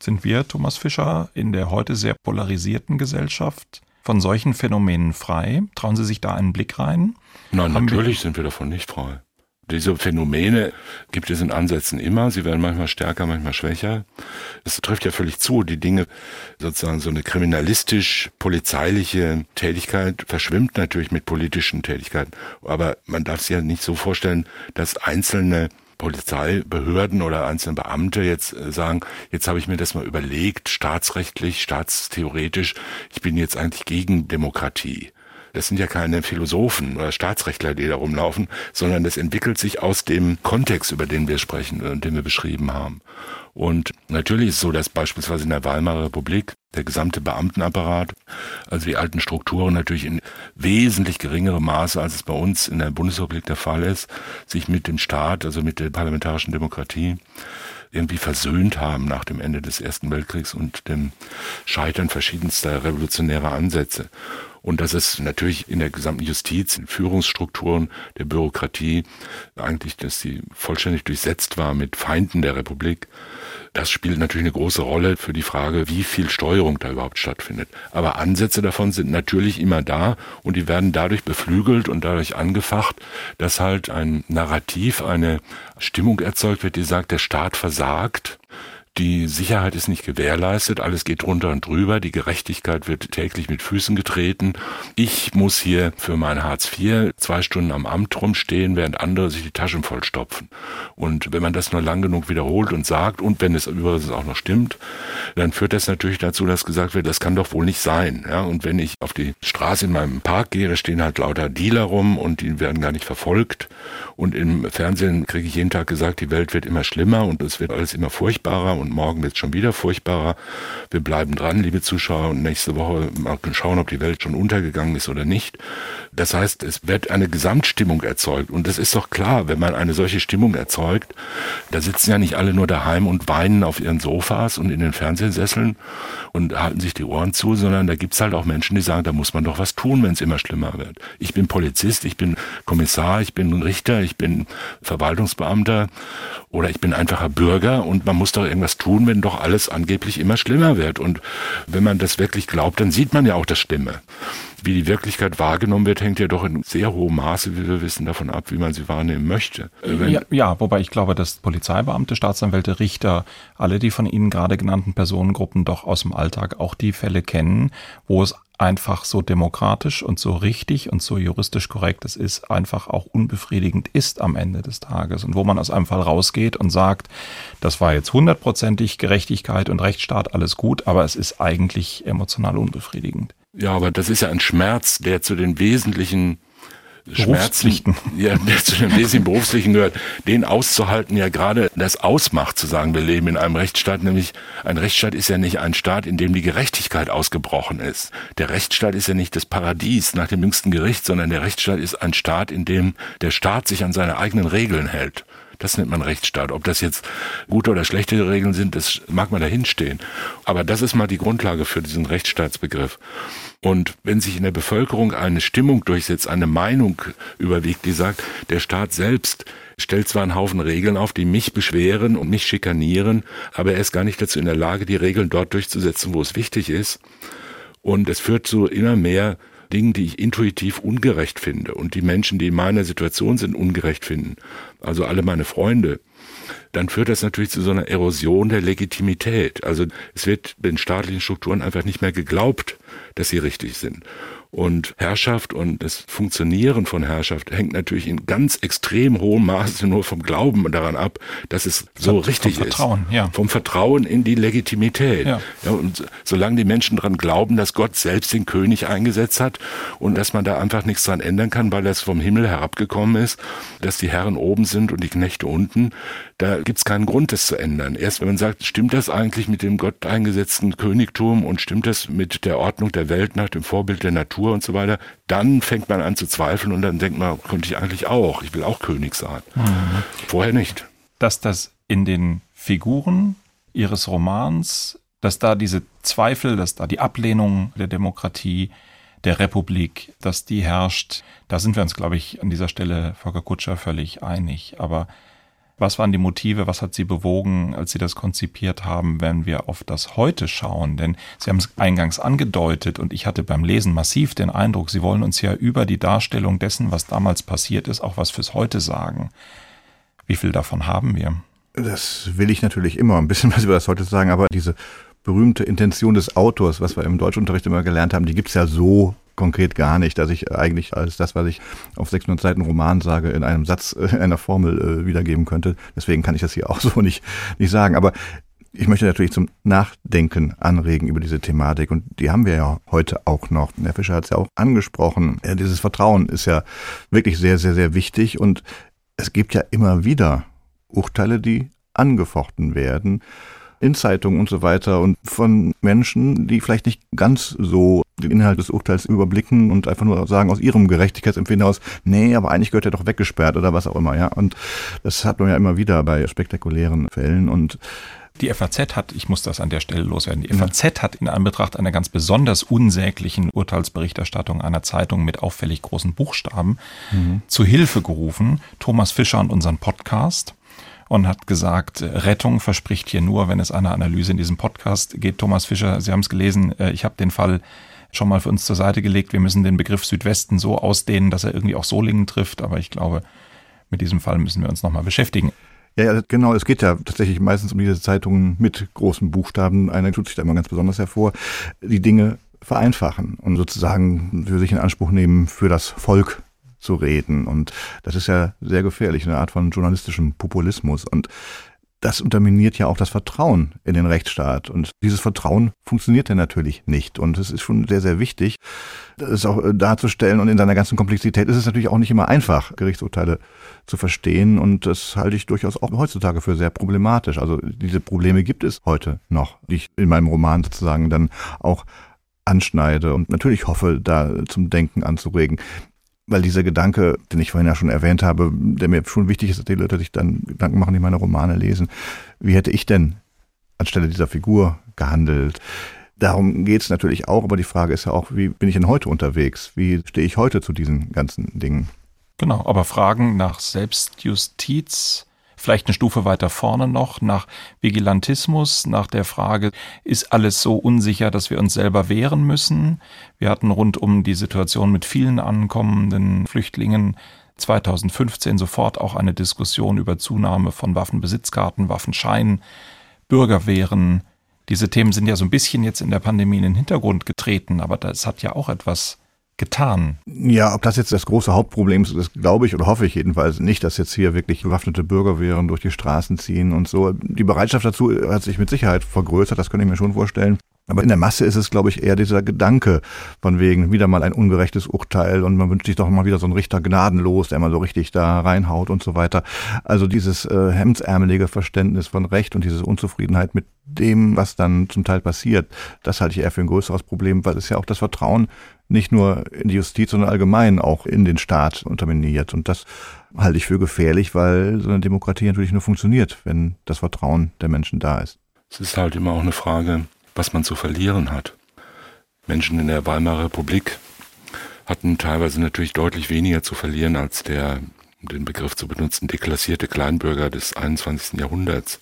S2: Sind wir, Thomas Fischer, in der heute sehr polarisierten Gesellschaft von solchen Phänomenen frei? Trauen Sie sich da einen Blick rein?
S4: Nein, Haben natürlich wir sind wir davon nicht frei. Diese Phänomene gibt es in Ansätzen immer. Sie werden manchmal stärker, manchmal schwächer. Es trifft ja völlig zu. Die Dinge, sozusagen so eine kriminalistisch-polizeiliche Tätigkeit verschwimmt natürlich mit politischen Tätigkeiten. Aber man darf sich ja nicht so vorstellen, dass einzelne Polizeibehörden oder einzelne Beamte jetzt äh, sagen, jetzt habe ich mir das mal überlegt, staatsrechtlich, staatstheoretisch, ich bin jetzt eigentlich gegen Demokratie. Das sind ja keine Philosophen oder Staatsrechtler, die da rumlaufen, sondern das entwickelt sich aus dem Kontext, über den wir sprechen und den wir beschrieben haben. Und natürlich ist es so, dass beispielsweise in der Weimarer Republik der gesamte Beamtenapparat, also die alten Strukturen natürlich in wesentlich geringerem Maße, als es bei uns in der Bundesrepublik der Fall ist, sich mit dem Staat, also mit der parlamentarischen Demokratie irgendwie versöhnt haben nach dem Ende des Ersten Weltkriegs und dem Scheitern verschiedenster revolutionärer Ansätze. Und dass es natürlich in der gesamten Justiz, in Führungsstrukturen der Bürokratie eigentlich, dass sie vollständig durchsetzt war mit Feinden der Republik. Das spielt natürlich eine große Rolle für die Frage, wie viel Steuerung da überhaupt stattfindet. Aber Ansätze davon sind natürlich immer da und die werden dadurch beflügelt und dadurch angefacht, dass halt ein Narrativ, eine Stimmung erzeugt wird, die sagt, der Staat versagt die Sicherheit ist nicht gewährleistet, alles geht drunter und drüber, die Gerechtigkeit wird täglich mit Füßen getreten. Ich muss hier für mein Hartz IV zwei Stunden am Amt rumstehen, während andere sich die Taschen vollstopfen. Und wenn man das nur lang genug wiederholt und sagt, und wenn es übrigens auch noch stimmt, dann führt das natürlich dazu, dass gesagt wird, das kann doch wohl nicht sein. Ja, und wenn ich auf die Straße in meinem Park gehe, stehen halt lauter Dealer rum und die werden gar nicht verfolgt. Und im Fernsehen kriege ich jeden Tag gesagt, die Welt wird immer schlimmer und es wird alles immer furchtbarer und und morgen wird es schon wieder furchtbarer. Wir bleiben dran, liebe Zuschauer, und nächste Woche mal schauen, ob die Welt schon untergegangen ist oder nicht. Das heißt, es wird eine Gesamtstimmung erzeugt. Und es ist doch klar, wenn man eine solche Stimmung erzeugt, da sitzen ja nicht alle nur daheim und weinen auf ihren Sofas und in den Fernsehsesseln und halten sich die Ohren zu, sondern da gibt's halt auch Menschen, die sagen, da muss man doch was tun, wenn es immer schlimmer wird. Ich bin Polizist, ich bin Kommissar, ich bin Richter, ich bin Verwaltungsbeamter oder ich bin einfacher Bürger und man muss doch irgendwas tun, wenn doch alles angeblich immer schlimmer wird. Und wenn man das wirklich glaubt, dann sieht man ja auch das Stimme. Wie die Wirklichkeit wahrgenommen wird, hängt ja doch in sehr hohem Maße, wie wir wissen, davon ab, wie man sie wahrnehmen möchte.
S2: Äh, ja, ja, wobei ich glaube, dass Polizeibeamte, Staatsanwälte, Richter, alle die von Ihnen gerade genannten Personengruppen doch aus dem Alltag auch die Fälle kennen, wo es einfach so demokratisch und so richtig und so juristisch korrekt es ist, einfach auch unbefriedigend ist am Ende des Tages und wo man aus einem Fall rausgeht und sagt, das war jetzt hundertprozentig Gerechtigkeit und Rechtsstaat, alles gut, aber es ist eigentlich emotional unbefriedigend.
S4: Ja, aber das ist ja ein Schmerz, der zu den wesentlichen Schmerzen, ja, der zu den wesentlichen Berufspflichten gehört, den auszuhalten ja gerade das ausmacht, zu sagen, wir leben in einem Rechtsstaat, nämlich ein Rechtsstaat ist ja nicht ein Staat, in dem die Gerechtigkeit ausgebrochen ist. Der Rechtsstaat ist ja nicht das Paradies nach dem jüngsten Gericht, sondern der Rechtsstaat ist ein Staat, in dem der Staat sich an seine eigenen Regeln hält. Das nennt man Rechtsstaat. Ob das jetzt gute oder schlechte Regeln sind, das mag man dahinstehen. Aber das ist mal die Grundlage für diesen Rechtsstaatsbegriff. Und wenn sich in der Bevölkerung eine Stimmung durchsetzt, eine Meinung überwiegt, die sagt, der Staat selbst stellt zwar einen Haufen Regeln auf, die mich beschweren und mich schikanieren, aber er ist gar nicht dazu in der Lage, die Regeln dort durchzusetzen, wo es wichtig ist. Und es führt zu immer mehr Dingen, die ich intuitiv ungerecht finde und die Menschen, die in meiner Situation sind, ungerecht finden. Also alle meine Freunde, dann führt das natürlich zu so einer Erosion der Legitimität. Also es wird den staatlichen Strukturen einfach nicht mehr geglaubt, dass sie richtig sind. Und Herrschaft und das Funktionieren von Herrschaft hängt natürlich in ganz extrem hohem Maße nur vom Glauben daran ab, dass es so vom, richtig
S2: vom Vertrauen,
S4: ist.
S2: Ja.
S4: Vom Vertrauen in die Legitimität. Ja. ja. und solange die Menschen daran glauben, dass Gott selbst den König eingesetzt hat und dass man da einfach nichts dran ändern kann, weil das vom Himmel herabgekommen ist, dass die Herren oben sind und die Knechte unten, da gibt's keinen Grund, das zu ändern. Erst wenn man sagt, stimmt das eigentlich mit dem Gott eingesetzten Königtum und stimmt das mit der Ordnung der Welt nach dem Vorbild der Natur und so weiter, dann fängt man an zu zweifeln und dann denkt man, könnte ich eigentlich auch, ich will auch König sein. Mhm. Vorher nicht.
S2: Dass das in den Figuren ihres Romans, dass da diese Zweifel, dass da die Ablehnung der Demokratie, der Republik, dass die herrscht, da sind wir uns, glaube ich, an dieser Stelle, Volker Kutscher, völlig einig. Aber was waren die Motive? Was hat Sie bewogen, als Sie das konzipiert haben, wenn wir auf das Heute schauen? Denn Sie haben es eingangs angedeutet und ich hatte beim Lesen massiv den Eindruck, Sie wollen uns ja über die Darstellung dessen, was damals passiert ist, auch was fürs Heute sagen. Wie viel davon haben wir?
S3: Das will ich natürlich immer ein bisschen was über das Heute sagen, aber diese berühmte Intention des Autors, was wir im Deutschunterricht immer gelernt haben, die gibt's ja so konkret gar nicht, dass ich eigentlich alles das, was ich auf 600 Seiten Roman sage, in einem Satz, in äh, einer Formel äh, wiedergeben könnte. Deswegen kann ich das hier auch so nicht, nicht sagen. Aber ich möchte natürlich zum Nachdenken anregen über diese Thematik und die haben wir ja heute auch noch. Herr Fischer hat es ja auch angesprochen. Ja, dieses Vertrauen ist ja wirklich sehr, sehr, sehr wichtig und es gibt ja immer wieder Urteile, die angefochten werden in Zeitungen und so weiter und von Menschen, die vielleicht nicht ganz so den Inhalt des Urteils überblicken und einfach nur sagen aus ihrem Gerechtigkeitsempfinden aus, nee, aber eigentlich gehört er doch weggesperrt oder was auch immer, ja. Und das hat man ja immer wieder bei spektakulären Fällen und
S2: die FAZ hat, ich muss das an der Stelle loswerden, die FAZ hat in Anbetracht einer ganz besonders unsäglichen Urteilsberichterstattung einer Zeitung mit auffällig großen Buchstaben mhm. zu Hilfe gerufen, Thomas Fischer und unseren Podcast und hat gesagt, Rettung verspricht hier nur, wenn es eine Analyse in diesem Podcast geht. Thomas Fischer, Sie haben es gelesen, äh, ich habe den Fall schon mal für uns zur Seite gelegt. Wir müssen den Begriff Südwesten so ausdehnen, dass er irgendwie auch Solingen trifft, aber ich glaube, mit diesem Fall müssen wir uns nochmal beschäftigen.
S3: Ja, ja, genau. Es geht ja tatsächlich meistens um diese Zeitungen mit großen Buchstaben. Einer tut sich da immer ganz besonders hervor. Die Dinge vereinfachen und sozusagen für sich in Anspruch nehmen, für das Volk zu reden. Und das ist ja sehr gefährlich, eine Art von journalistischem Populismus. Und das unterminiert ja auch das Vertrauen in den Rechtsstaat. Und dieses Vertrauen funktioniert ja natürlich nicht. Und es ist schon sehr, sehr wichtig, das auch äh, darzustellen. Und in seiner ganzen Komplexität ist es natürlich auch nicht immer einfach, Gerichtsurteile zu verstehen. Und das halte ich durchaus auch heutzutage für sehr problematisch. Also diese Probleme gibt es heute noch, die ich in meinem Roman sozusagen dann auch anschneide und natürlich hoffe, da zum Denken anzuregen weil dieser Gedanke, den ich vorhin ja schon erwähnt habe, der mir schon wichtig ist, dass die Leute sich dann Gedanken machen, die meine Romane lesen. Wie hätte ich denn anstelle dieser Figur gehandelt? Darum geht's natürlich auch, aber die Frage ist ja auch, wie bin ich denn heute unterwegs? Wie stehe ich heute zu diesen ganzen Dingen?
S2: Genau, aber Fragen nach Selbstjustiz, vielleicht eine Stufe weiter vorne noch, nach Vigilantismus, nach der Frage, ist alles so unsicher, dass wir uns selber wehren müssen? Wir hatten rund um die Situation mit vielen ankommenden Flüchtlingen 2015 sofort auch eine Diskussion über Zunahme von Waffenbesitzkarten, Waffenscheinen, Bürgerwehren. Diese Themen sind ja so ein bisschen jetzt in der Pandemie in den Hintergrund getreten, aber das hat ja auch etwas getan.
S3: Ja, ob das jetzt das große Hauptproblem ist, das glaube ich oder hoffe ich jedenfalls nicht, dass jetzt hier wirklich bewaffnete Bürgerwehren durch die Straßen ziehen und so. Die Bereitschaft dazu hat sich mit Sicherheit vergrößert, das könnte ich mir schon vorstellen. Aber in der Masse ist es, glaube ich, eher dieser Gedanke von wegen wieder mal ein ungerechtes Urteil und man wünscht sich doch mal wieder so einen Richter gnadenlos, der mal so richtig da reinhaut und so weiter. Also dieses äh, hemdsärmelige Verständnis von Recht und diese Unzufriedenheit mit dem, was dann zum Teil passiert, das halte ich eher für ein größeres Problem, weil es ja auch das Vertrauen nicht nur in die Justiz, sondern allgemein auch in den Staat unterminiert. Und das halte ich für gefährlich, weil so eine Demokratie natürlich nur funktioniert, wenn das Vertrauen der Menschen da ist.
S4: Es ist halt immer auch eine Frage, was man zu verlieren hat. Menschen in der Weimarer Republik hatten teilweise natürlich deutlich weniger zu verlieren als der, um den Begriff zu benutzen, deklassierte Kleinbürger des 21. Jahrhunderts,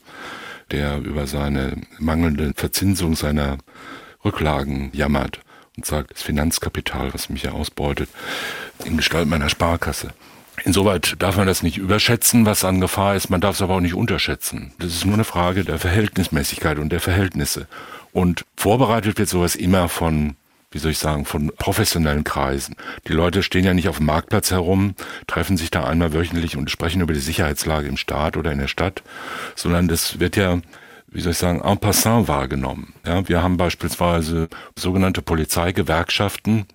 S4: der über seine mangelnde Verzinsung seiner Rücklagen jammert und sagt, das Finanzkapital, was mich ja ausbeutet, in Gestalt meiner Sparkasse. Insoweit darf man das nicht überschätzen, was an Gefahr ist, man darf es aber auch nicht unterschätzen. Das ist nur eine Frage der Verhältnismäßigkeit und der Verhältnisse. Und vorbereitet wird sowas immer von wie soll ich sagen, von professionellen Kreisen. Die Leute stehen ja nicht auf dem Marktplatz herum, treffen sich da einmal wöchentlich und sprechen über die Sicherheitslage im Staat oder in der Stadt, sondern das wird ja wie soll ich sagen, en passant wahrgenommen. Ja, wir haben beispielsweise sogenannte Polizeigewerkschaften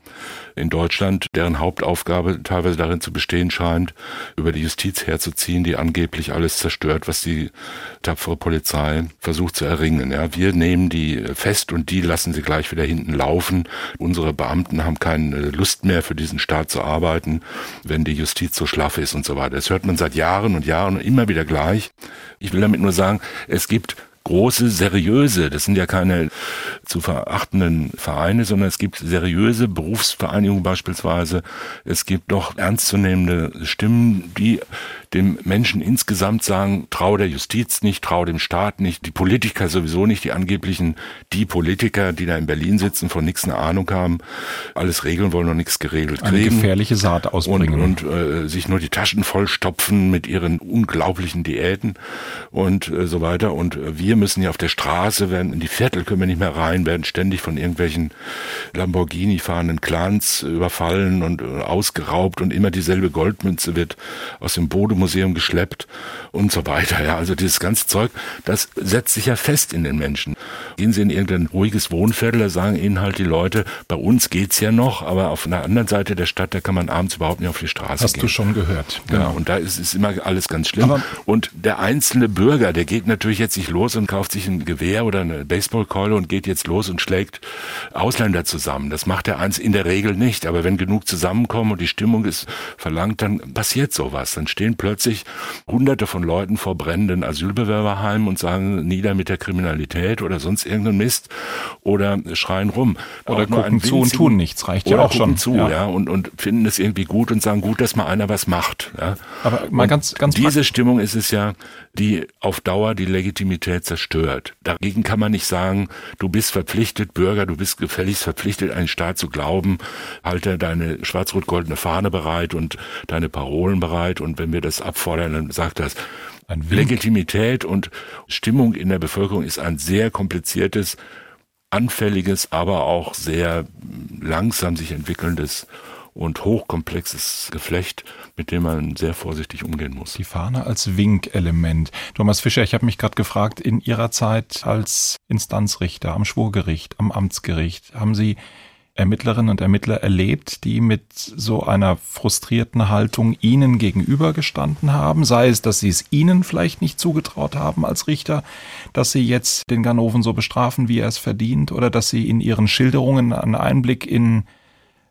S4: in Deutschland, deren Hauptaufgabe teilweise darin zu bestehen scheint, über die Justiz herzuziehen, die angeblich alles zerstört, was die tapfere Polizei versucht zu erringen. Ja, wir nehmen die fest und die lassen sie gleich wieder hinten laufen. Unsere Beamten haben keine Lust mehr für diesen Staat zu arbeiten, wenn die Justiz so schlaff ist und so weiter. Das hört man seit Jahren und Jahren immer wieder gleich. Ich will damit nur sagen, es gibt große, seriöse, das sind ja keine zu verachtenden Vereine, sondern es gibt seriöse Berufsvereinigungen beispielsweise. Es gibt doch ernstzunehmende Stimmen, die dem Menschen insgesamt sagen, trau der Justiz nicht, trau dem Staat nicht, die Politiker sowieso nicht, die angeblichen, die Politiker, die da in Berlin sitzen, von nichts eine Ahnung haben, alles regeln wollen und nichts geregelt
S2: Eine
S4: kriegen.
S2: gefährliche Saat ausbringen.
S4: Und, und äh, sich nur die Taschen vollstopfen mit ihren unglaublichen Diäten und äh, so weiter. Und äh, wir müssen ja auf der Straße werden, in die Viertel können wir nicht mehr rein, werden ständig von irgendwelchen Lamborghini fahrenden Clans überfallen und äh, ausgeraubt und immer dieselbe Goldmünze wird aus dem Bodemuseum geschleppt und so weiter. Ja, also dieses ganze Zeug, das setzt sich ja fest in den Menschen. Gehen Sie in irgendein ruhiges Wohnviertel, da sagen Ihnen halt die Leute, bei uns geht's ja noch, aber auf einer anderen Seite der Stadt, da kann man abends überhaupt nicht auf die Straße
S2: Hast
S4: gehen.
S2: du schon gehört.
S4: Genau, und da ist es immer alles ganz schlimm.
S2: Aber-
S4: und der einzelne Bürger, der geht natürlich jetzt nicht los und kauft sich ein Gewehr oder eine Baseballkeule und geht jetzt los und schlägt Ausländer zusammen. Das macht der eins in der Regel nicht. Aber wenn genug zusammenkommen und die Stimmung ist verlangt, dann passiert sowas. Dann stehen plötzlich hunderte von Leuten vor brennenden Asylbewerberheimen und sagen, nieder mit der Kriminalität oder sonst irgendeinen Mist oder schreien rum.
S2: Oder
S4: Auch
S2: gucken zu und tun nichts, reicht ja
S4: oder
S2: auch schon,
S4: zu,
S2: ja.
S4: ja, und, und finden es irgendwie gut und sagen, gut, dass mal einer was macht. Ja.
S2: Aber mal
S4: Und
S2: ganz- ganz
S4: diese Stimmung ist es ja, die auf Dauer die Legitimität zerstört. Dagegen kann man nicht sagen, du bist verpflichtet, Bürger, du bist gefälligst verpflichtet, einen Staat zu glauben, halte deine schwarz-rot-goldene Fahne bereit und deine Parolen bereit und wenn wir das abfordern, dann sagt das. Legitimität und Stimmung in der Bevölkerung ist ein sehr kompliziertes, anfälliges, aber auch sehr langsam sich entwickelndes und hochkomplexes Geflecht, mit dem man sehr vorsichtig umgehen muss.
S2: Die Fahne als Winkelement. Thomas Fischer, ich habe mich gerade gefragt, in Ihrer Zeit als Instanzrichter am Schwurgericht, am Amtsgericht, haben Sie Ermittlerinnen und Ermittler erlebt, die mit so einer frustrierten Haltung Ihnen gegenübergestanden haben? Sei es, dass Sie es Ihnen vielleicht nicht zugetraut haben als Richter, dass Sie jetzt den Ganoven so bestrafen, wie er es verdient, oder dass Sie in Ihren Schilderungen einen Einblick in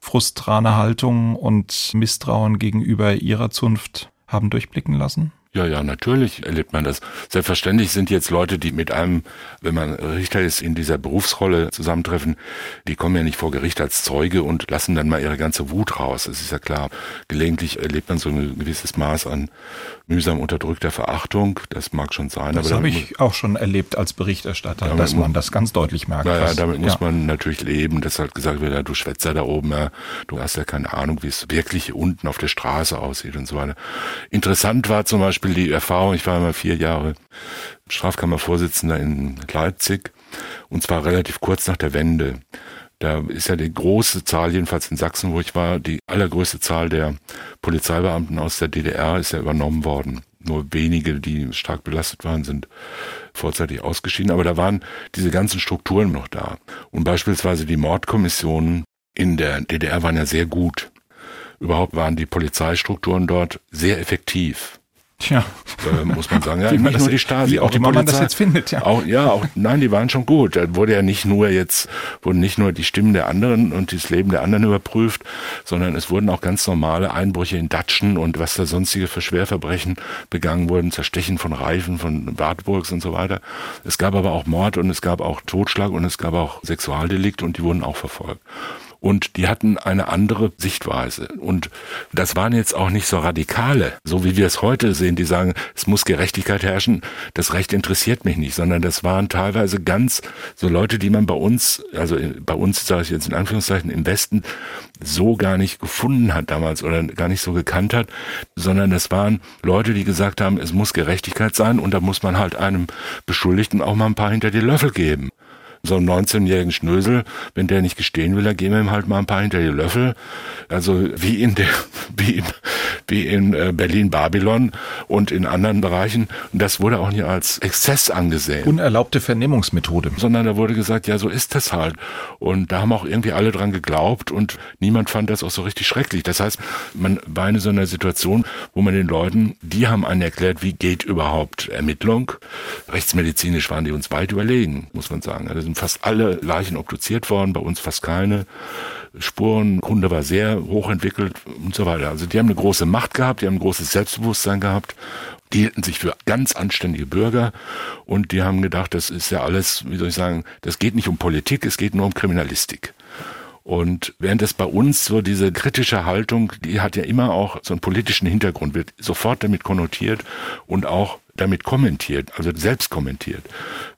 S2: frustrane Haltung und Misstrauen gegenüber ihrer Zunft haben durchblicken lassen?
S4: Ja, ja, natürlich erlebt man das. Selbstverständlich sind jetzt Leute, die mit einem, wenn man Richter ist, in dieser Berufsrolle zusammentreffen, die kommen ja nicht vor Gericht als Zeuge und lassen dann mal ihre ganze Wut raus. Das ist ja klar. Gelegentlich erlebt man so ein gewisses Maß an mühsam unterdrückter Verachtung. Das mag schon sein.
S2: Das habe ich auch schon erlebt als Berichterstatter, dass man das ganz deutlich merkt.
S4: Naja, damit muss
S2: ja.
S4: man natürlich leben, dass halt gesagt wird, ja, du Schwätzer da oben, ja, du hast ja keine Ahnung, wie es wirklich unten auf der Straße aussieht und so weiter. Interessant war zum Beispiel die Erfahrung, ich war immer vier Jahre Strafkammervorsitzender in Leipzig und zwar relativ kurz nach der Wende. Da ist ja die große Zahl, jedenfalls in Sachsen, wo ich war, die allergrößte Zahl der Polizeibeamten aus der DDR ist ja übernommen worden. Nur wenige, die stark belastet waren, sind vorzeitig ausgeschieden. Aber da waren diese ganzen Strukturen noch da. Und beispielsweise die Mordkommissionen in der DDR waren ja sehr gut. Überhaupt waren die Polizeistrukturen dort sehr effektiv.
S2: Tja.
S4: Äh, muss man sagen. Ja,
S2: Wie
S4: nicht nur die Stasi, auch die
S2: man das jetzt findet, ja.
S4: Auch, ja, auch, nein, die waren schon gut. Da wurde ja nicht nur jetzt, wurden nicht nur die Stimmen der anderen und das Leben der anderen überprüft, sondern es wurden auch ganz normale Einbrüche in Datschen und was da sonstige für Schwerverbrechen begangen wurden, Zerstechen von Reifen, von Wartburgs und so weiter. Es gab aber auch Mord und es gab auch Totschlag und es gab auch Sexualdelikt und die wurden auch verfolgt. Und die hatten eine andere Sichtweise. Und das waren jetzt auch nicht so Radikale, so wie wir es heute sehen, die sagen, es muss Gerechtigkeit herrschen, das Recht interessiert mich nicht, sondern das waren teilweise ganz so Leute, die man bei uns, also bei uns sage ich jetzt in Anführungszeichen im Westen, so gar nicht gefunden hat damals oder gar nicht so gekannt hat, sondern das waren Leute, die gesagt haben, es muss Gerechtigkeit sein und da muss man halt einem Beschuldigten auch mal ein paar hinter die Löffel geben so einen 19-jährigen Schnösel, wenn der nicht gestehen will, dann geben wir ihm halt mal ein paar hinter die Löffel. Also wie in der, wie in, wie in äh, Berlin-Babylon und in anderen Bereichen. Und das wurde auch nicht als Exzess angesehen.
S2: Unerlaubte Vernehmungsmethode.
S4: sondern da wurde gesagt, ja, so ist das halt. Und da haben auch irgendwie alle dran geglaubt und niemand fand das auch so richtig schrecklich. Das heißt, man war in so einer Situation, wo man den Leuten, die haben einen erklärt, wie geht überhaupt Ermittlung. Rechtsmedizinisch waren die uns weit überlegen, muss man sagen. Da sind fast alle Leichen obduziert worden, bei uns fast keine. Spurenkunde war sehr hochentwickelt und so weiter. Also die haben eine große Macht gehabt, die haben ein großes Selbstbewusstsein gehabt. Die hielten sich für ganz anständige Bürger und die haben gedacht, das ist ja alles, wie soll ich sagen, das geht nicht um Politik, es geht nur um Kriminalistik. Und während es bei uns so diese kritische Haltung, die hat ja immer auch so einen politischen Hintergrund, wird sofort damit konnotiert und auch damit kommentiert, also selbst kommentiert.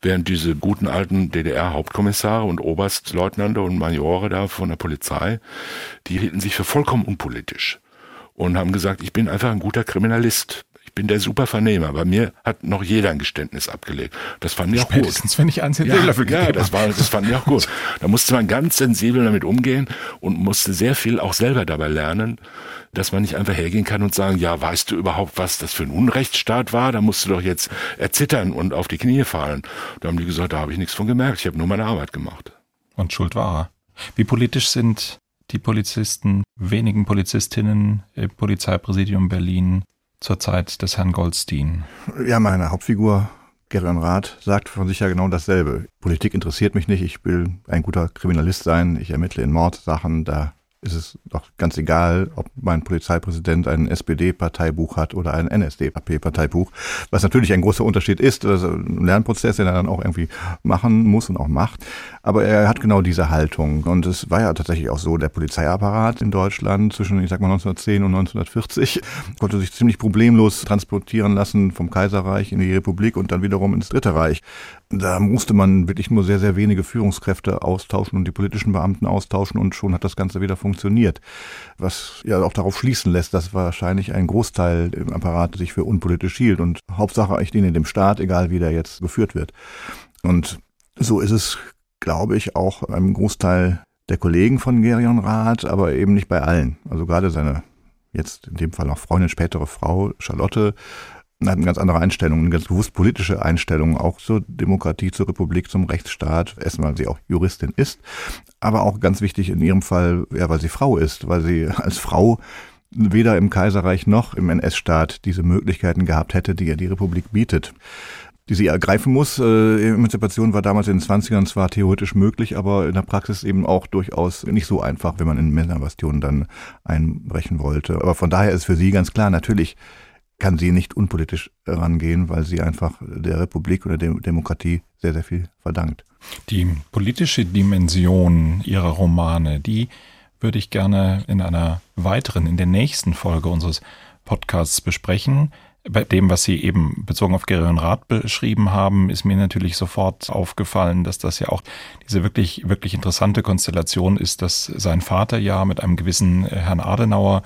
S4: Während diese guten alten DDR-Hauptkommissare und Oberstleutnante und Majore da von der Polizei, die hielten sich für vollkommen unpolitisch und haben gesagt, ich bin einfach ein guter Kriminalist. Ich bin der Supervernehmer. Bei mir hat noch jeder ein Geständnis abgelegt. Das fand ich auch
S2: Spätestens,
S4: gut.
S2: wenn ich eins in
S4: ja, ja, das war, das fand ich auch gut. Da musste man ganz sensibel damit umgehen und musste sehr viel auch selber dabei lernen, dass man nicht einfach hergehen kann und sagen, ja, weißt du überhaupt, was das für ein Unrechtsstaat war? Da musst du doch jetzt erzittern und auf die Knie fallen. Da haben die gesagt, da habe ich nichts von gemerkt. Ich habe nur meine Arbeit gemacht.
S2: Und schuld war er. Wie politisch sind die Polizisten, wenigen Polizistinnen im Polizeipräsidium Berlin zur Zeit des Herrn Goldstein?
S3: Ja, meine Hauptfigur Gerion Rath sagt von sich ja genau dasselbe. Politik interessiert mich nicht, ich will ein guter Kriminalist sein, ich ermittle in Mordsachen, da ist es doch ganz egal, ob mein Polizeipräsident ein SPD-Parteibuch hat oder ein NSDAP-Parteibuch, was natürlich ein großer Unterschied ist, also ein Lernprozess, den er dann auch irgendwie machen muss und auch macht. Aber er hat genau diese Haltung. Und es war ja tatsächlich auch so, der Polizeiapparat in Deutschland zwischen, ich sag mal, 1910 und 1940 konnte sich ziemlich problemlos transportieren lassen vom Kaiserreich in die Republik und dann wiederum ins Dritte Reich. Da musste man wirklich nur sehr, sehr wenige Führungskräfte austauschen und die politischen Beamten austauschen und schon hat das Ganze wieder funktioniert. Was ja auch darauf schließen lässt, dass wahrscheinlich ein Großteil im Apparat sich für unpolitisch hielt und Hauptsache ich diene dem Staat, egal wie der jetzt geführt wird. Und so ist es, glaube ich, auch einem Großteil der Kollegen von Gerion Rath, aber eben nicht bei allen. Also gerade seine jetzt in dem Fall auch Freundin, spätere Frau Charlotte hat eine ganz andere Einstellung, eine ganz bewusst politische Einstellung, auch zur Demokratie, zur Republik, zum Rechtsstaat. Erstmal, weil sie auch Juristin ist, aber auch ganz wichtig in ihrem Fall, ja, weil sie Frau ist, weil sie als Frau weder im Kaiserreich noch im NS-Staat diese Möglichkeiten gehabt hätte, die ja die Republik bietet die sie ergreifen muss. Äh, Emanzipation war damals in den 20ern zwar theoretisch möglich, aber in der Praxis eben auch durchaus nicht so einfach, wenn man in Männerbastionen dann einbrechen wollte. Aber von daher ist für sie ganz klar, natürlich kann sie nicht unpolitisch rangehen, weil sie einfach der Republik oder der Demokratie sehr, sehr viel verdankt.
S2: Die politische Dimension ihrer Romane, die würde ich gerne in einer weiteren, in der nächsten Folge unseres Podcasts besprechen. Bei dem, was Sie eben bezogen auf Gerion Rath beschrieben haben, ist mir natürlich sofort aufgefallen, dass das ja auch diese wirklich, wirklich interessante Konstellation ist, dass sein Vater ja mit einem gewissen Herrn Adenauer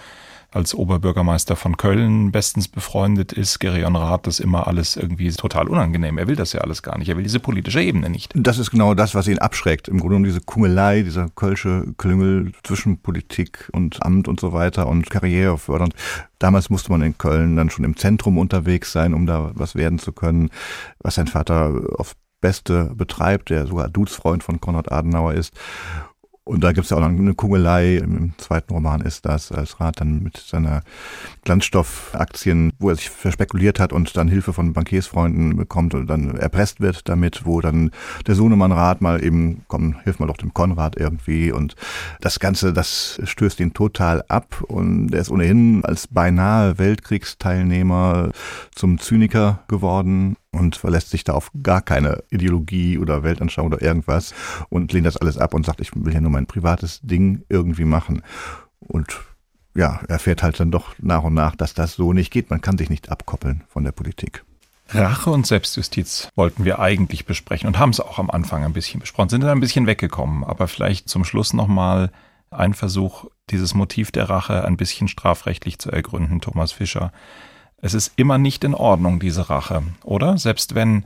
S2: als Oberbürgermeister von Köln bestens befreundet ist. Gerion Rath das immer alles irgendwie total unangenehm. Er will das ja alles gar nicht. Er will diese politische Ebene nicht.
S3: Das ist genau das, was ihn abschreckt. Im Grunde genommen diese Kungelei, dieser kölsche Klüngel zwischen Politik und Amt und so weiter und Karriere fördern. Damals musste man in Köln dann schon im Zentrum unterwegs sein, um da was werden zu können, was sein Vater aufs Beste betreibt, der sogar Dudesfreund von Konrad Adenauer ist. Und da gibt es ja auch noch eine Kugelei, im zweiten Roman ist das, als Rat dann mit seiner Glanzstoffaktien, wo er sich verspekuliert hat und dann Hilfe von Bankiersfreunden bekommt und dann erpresst wird damit, wo dann der Sohnemann Rat mal eben, komm, hilf mal doch dem Konrad irgendwie. Und das Ganze, das stößt ihn total ab. Und er ist ohnehin als beinahe Weltkriegsteilnehmer zum Zyniker geworden und verlässt sich da auf gar keine Ideologie oder Weltanschauung oder irgendwas und lehnt das alles ab und sagt, ich will ja nur mein privates Ding irgendwie machen. Und ja, erfährt halt dann doch nach und nach, dass das so nicht geht. Man kann sich nicht abkoppeln von der Politik.
S2: Rache und Selbstjustiz wollten wir eigentlich besprechen und haben es auch am Anfang ein bisschen besprochen, sind dann ein bisschen weggekommen, aber vielleicht zum Schluss nochmal ein Versuch, dieses Motiv der Rache ein bisschen strafrechtlich zu ergründen, Thomas Fischer. Es ist immer nicht in Ordnung, diese Rache, oder? Selbst wenn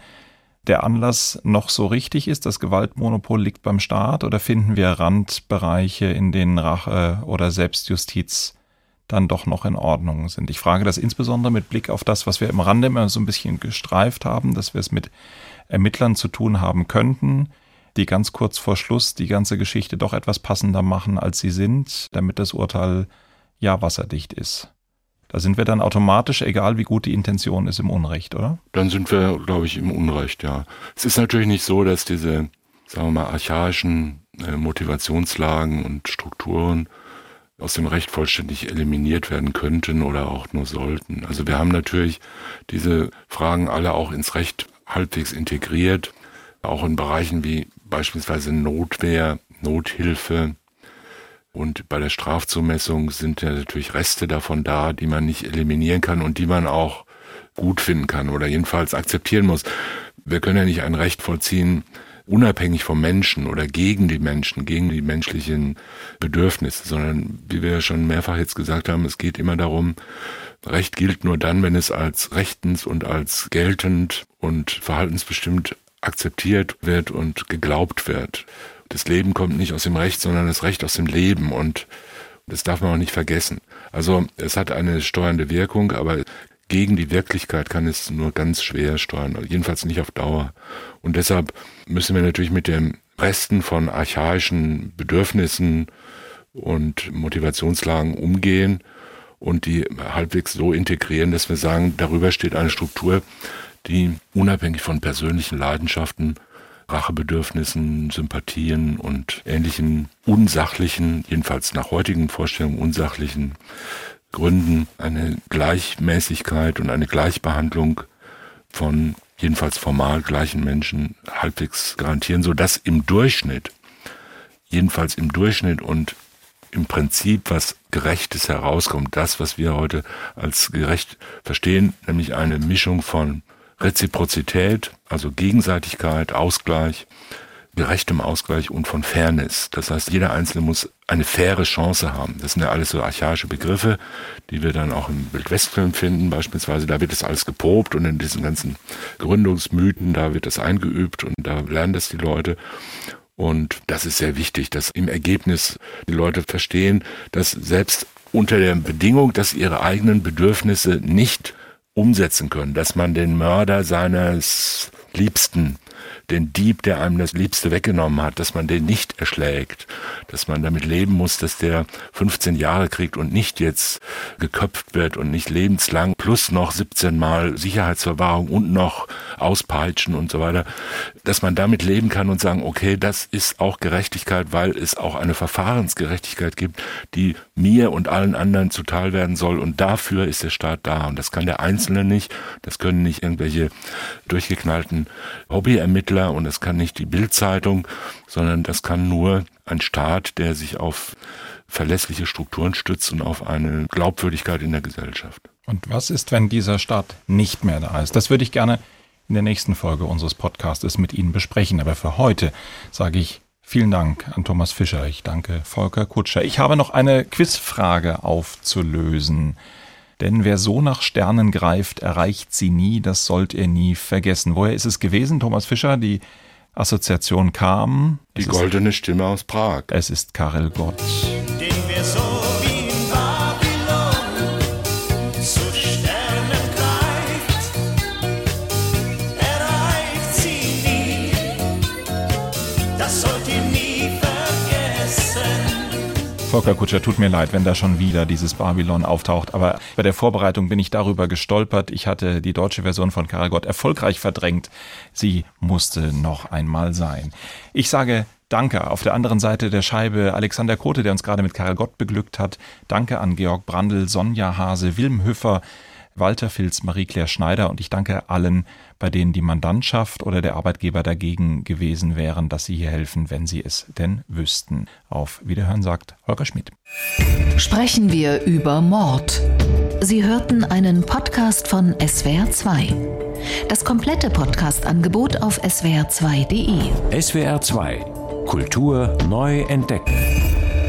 S2: der Anlass noch so richtig ist, das Gewaltmonopol liegt beim Staat, oder finden wir Randbereiche, in denen Rache oder Selbstjustiz dann doch noch in Ordnung sind? Ich frage das insbesondere mit Blick auf das, was wir im Rande immer so ein bisschen gestreift haben, dass wir es mit Ermittlern zu tun haben könnten, die ganz kurz vor Schluss die ganze Geschichte doch etwas passender machen, als sie sind, damit das Urteil ja wasserdicht ist. Da sind wir dann automatisch, egal wie gut die Intention ist, im Unrecht, oder?
S4: Dann sind wir, glaube ich, im Unrecht, ja. Es ist natürlich nicht so, dass diese, sagen wir mal, archaischen äh, Motivationslagen und Strukturen aus dem Recht vollständig eliminiert werden könnten oder auch nur sollten. Also wir haben natürlich diese Fragen alle auch ins Recht halbwegs integriert, auch in Bereichen wie beispielsweise Notwehr, Nothilfe, Und bei der Strafzumessung sind ja natürlich Reste davon da, die man nicht eliminieren kann und die man auch gut finden kann oder jedenfalls akzeptieren muss. Wir können ja nicht ein Recht vollziehen, unabhängig vom Menschen oder gegen die Menschen, gegen die menschlichen Bedürfnisse, sondern wie wir schon mehrfach jetzt gesagt haben, es geht immer darum, Recht gilt nur dann, wenn es als rechtens und als geltend und verhaltensbestimmt akzeptiert wird und geglaubt wird. Das Leben kommt nicht aus dem Recht, sondern das Recht aus dem Leben und das darf man auch nicht vergessen. Also es hat eine steuernde Wirkung, aber gegen die Wirklichkeit kann es nur ganz schwer steuern, jedenfalls nicht auf Dauer. Und deshalb müssen wir natürlich mit dem Resten von archaischen Bedürfnissen und Motivationslagen umgehen und die halbwegs so integrieren, dass wir sagen, darüber steht eine Struktur, die unabhängig von persönlichen Leidenschaften, Rachebedürfnissen, Sympathien und ähnlichen unsachlichen, jedenfalls nach heutigen Vorstellungen unsachlichen Gründen eine Gleichmäßigkeit und eine Gleichbehandlung von jedenfalls formal gleichen Menschen halbwegs garantieren, so dass im Durchschnitt, jedenfalls im Durchschnitt und im Prinzip was Gerechtes herauskommt. Das, was wir heute als gerecht verstehen, nämlich eine Mischung von Reziprozität, also Gegenseitigkeit, Ausgleich, gerechtem Ausgleich und von Fairness. Das heißt, jeder Einzelne muss eine faire Chance haben. Das sind ja alles so archaische Begriffe, die wir dann auch im Wildwestfilm finden beispielsweise. Da wird das alles geprobt und in diesen ganzen Gründungsmythen, da wird das eingeübt und da lernen das die Leute. Und das ist sehr wichtig, dass im Ergebnis die Leute verstehen, dass selbst unter der Bedingung, dass ihre eigenen Bedürfnisse nicht umsetzen können, dass man den Mörder seines Liebsten den Dieb, der einem das Liebste weggenommen hat, dass man den nicht erschlägt, dass man damit leben muss, dass der 15 Jahre kriegt und nicht jetzt geköpft wird und nicht lebenslang plus noch 17 Mal Sicherheitsverwahrung und noch auspeitschen und so weiter, dass man damit leben kann und sagen, okay, das ist auch Gerechtigkeit, weil es auch eine Verfahrensgerechtigkeit gibt, die mir und allen anderen zuteil werden soll und dafür ist der Staat da und das kann der Einzelne nicht, das können nicht irgendwelche durchgeknallten Hobbyermittler und es kann nicht die Bildzeitung, sondern das kann nur ein Staat, der sich auf verlässliche Strukturen stützt und auf eine Glaubwürdigkeit in der Gesellschaft.
S2: Und was ist, wenn dieser Staat nicht mehr da ist? Das würde ich gerne in der nächsten Folge unseres Podcastes mit Ihnen besprechen. Aber für heute sage ich vielen Dank an Thomas Fischer. Ich danke Volker Kutscher. Ich habe noch eine Quizfrage aufzulösen. Denn wer so nach Sternen greift, erreicht sie nie, das sollt ihr nie vergessen. Woher ist es gewesen, Thomas Fischer? Die Assoziation kam.
S4: Die goldene Stimme aus Prag.
S2: Es ist Karel Gott. Volker Kutscher, tut mir leid, wenn da schon wieder dieses Babylon auftaucht, aber bei der Vorbereitung bin ich darüber gestolpert. Ich hatte die deutsche Version von Karagott erfolgreich verdrängt. Sie musste noch einmal sein. Ich sage Danke auf der anderen Seite der Scheibe Alexander Kote, der uns gerade mit Karagott beglückt hat. Danke an Georg Brandl, Sonja Hase, Wilm Hüffer, Walter Filz, Marie-Claire Schneider und ich danke allen, bei denen die Mandantschaft oder der Arbeitgeber dagegen gewesen wären, dass sie hier helfen, wenn sie es denn wüssten. Auf Wiederhören sagt Holger Schmidt.
S1: Sprechen wir über Mord. Sie hörten einen Podcast von SWR2. Das komplette Podcast-Angebot auf swr2.de.
S11: SWR2 Kultur neu entdecken.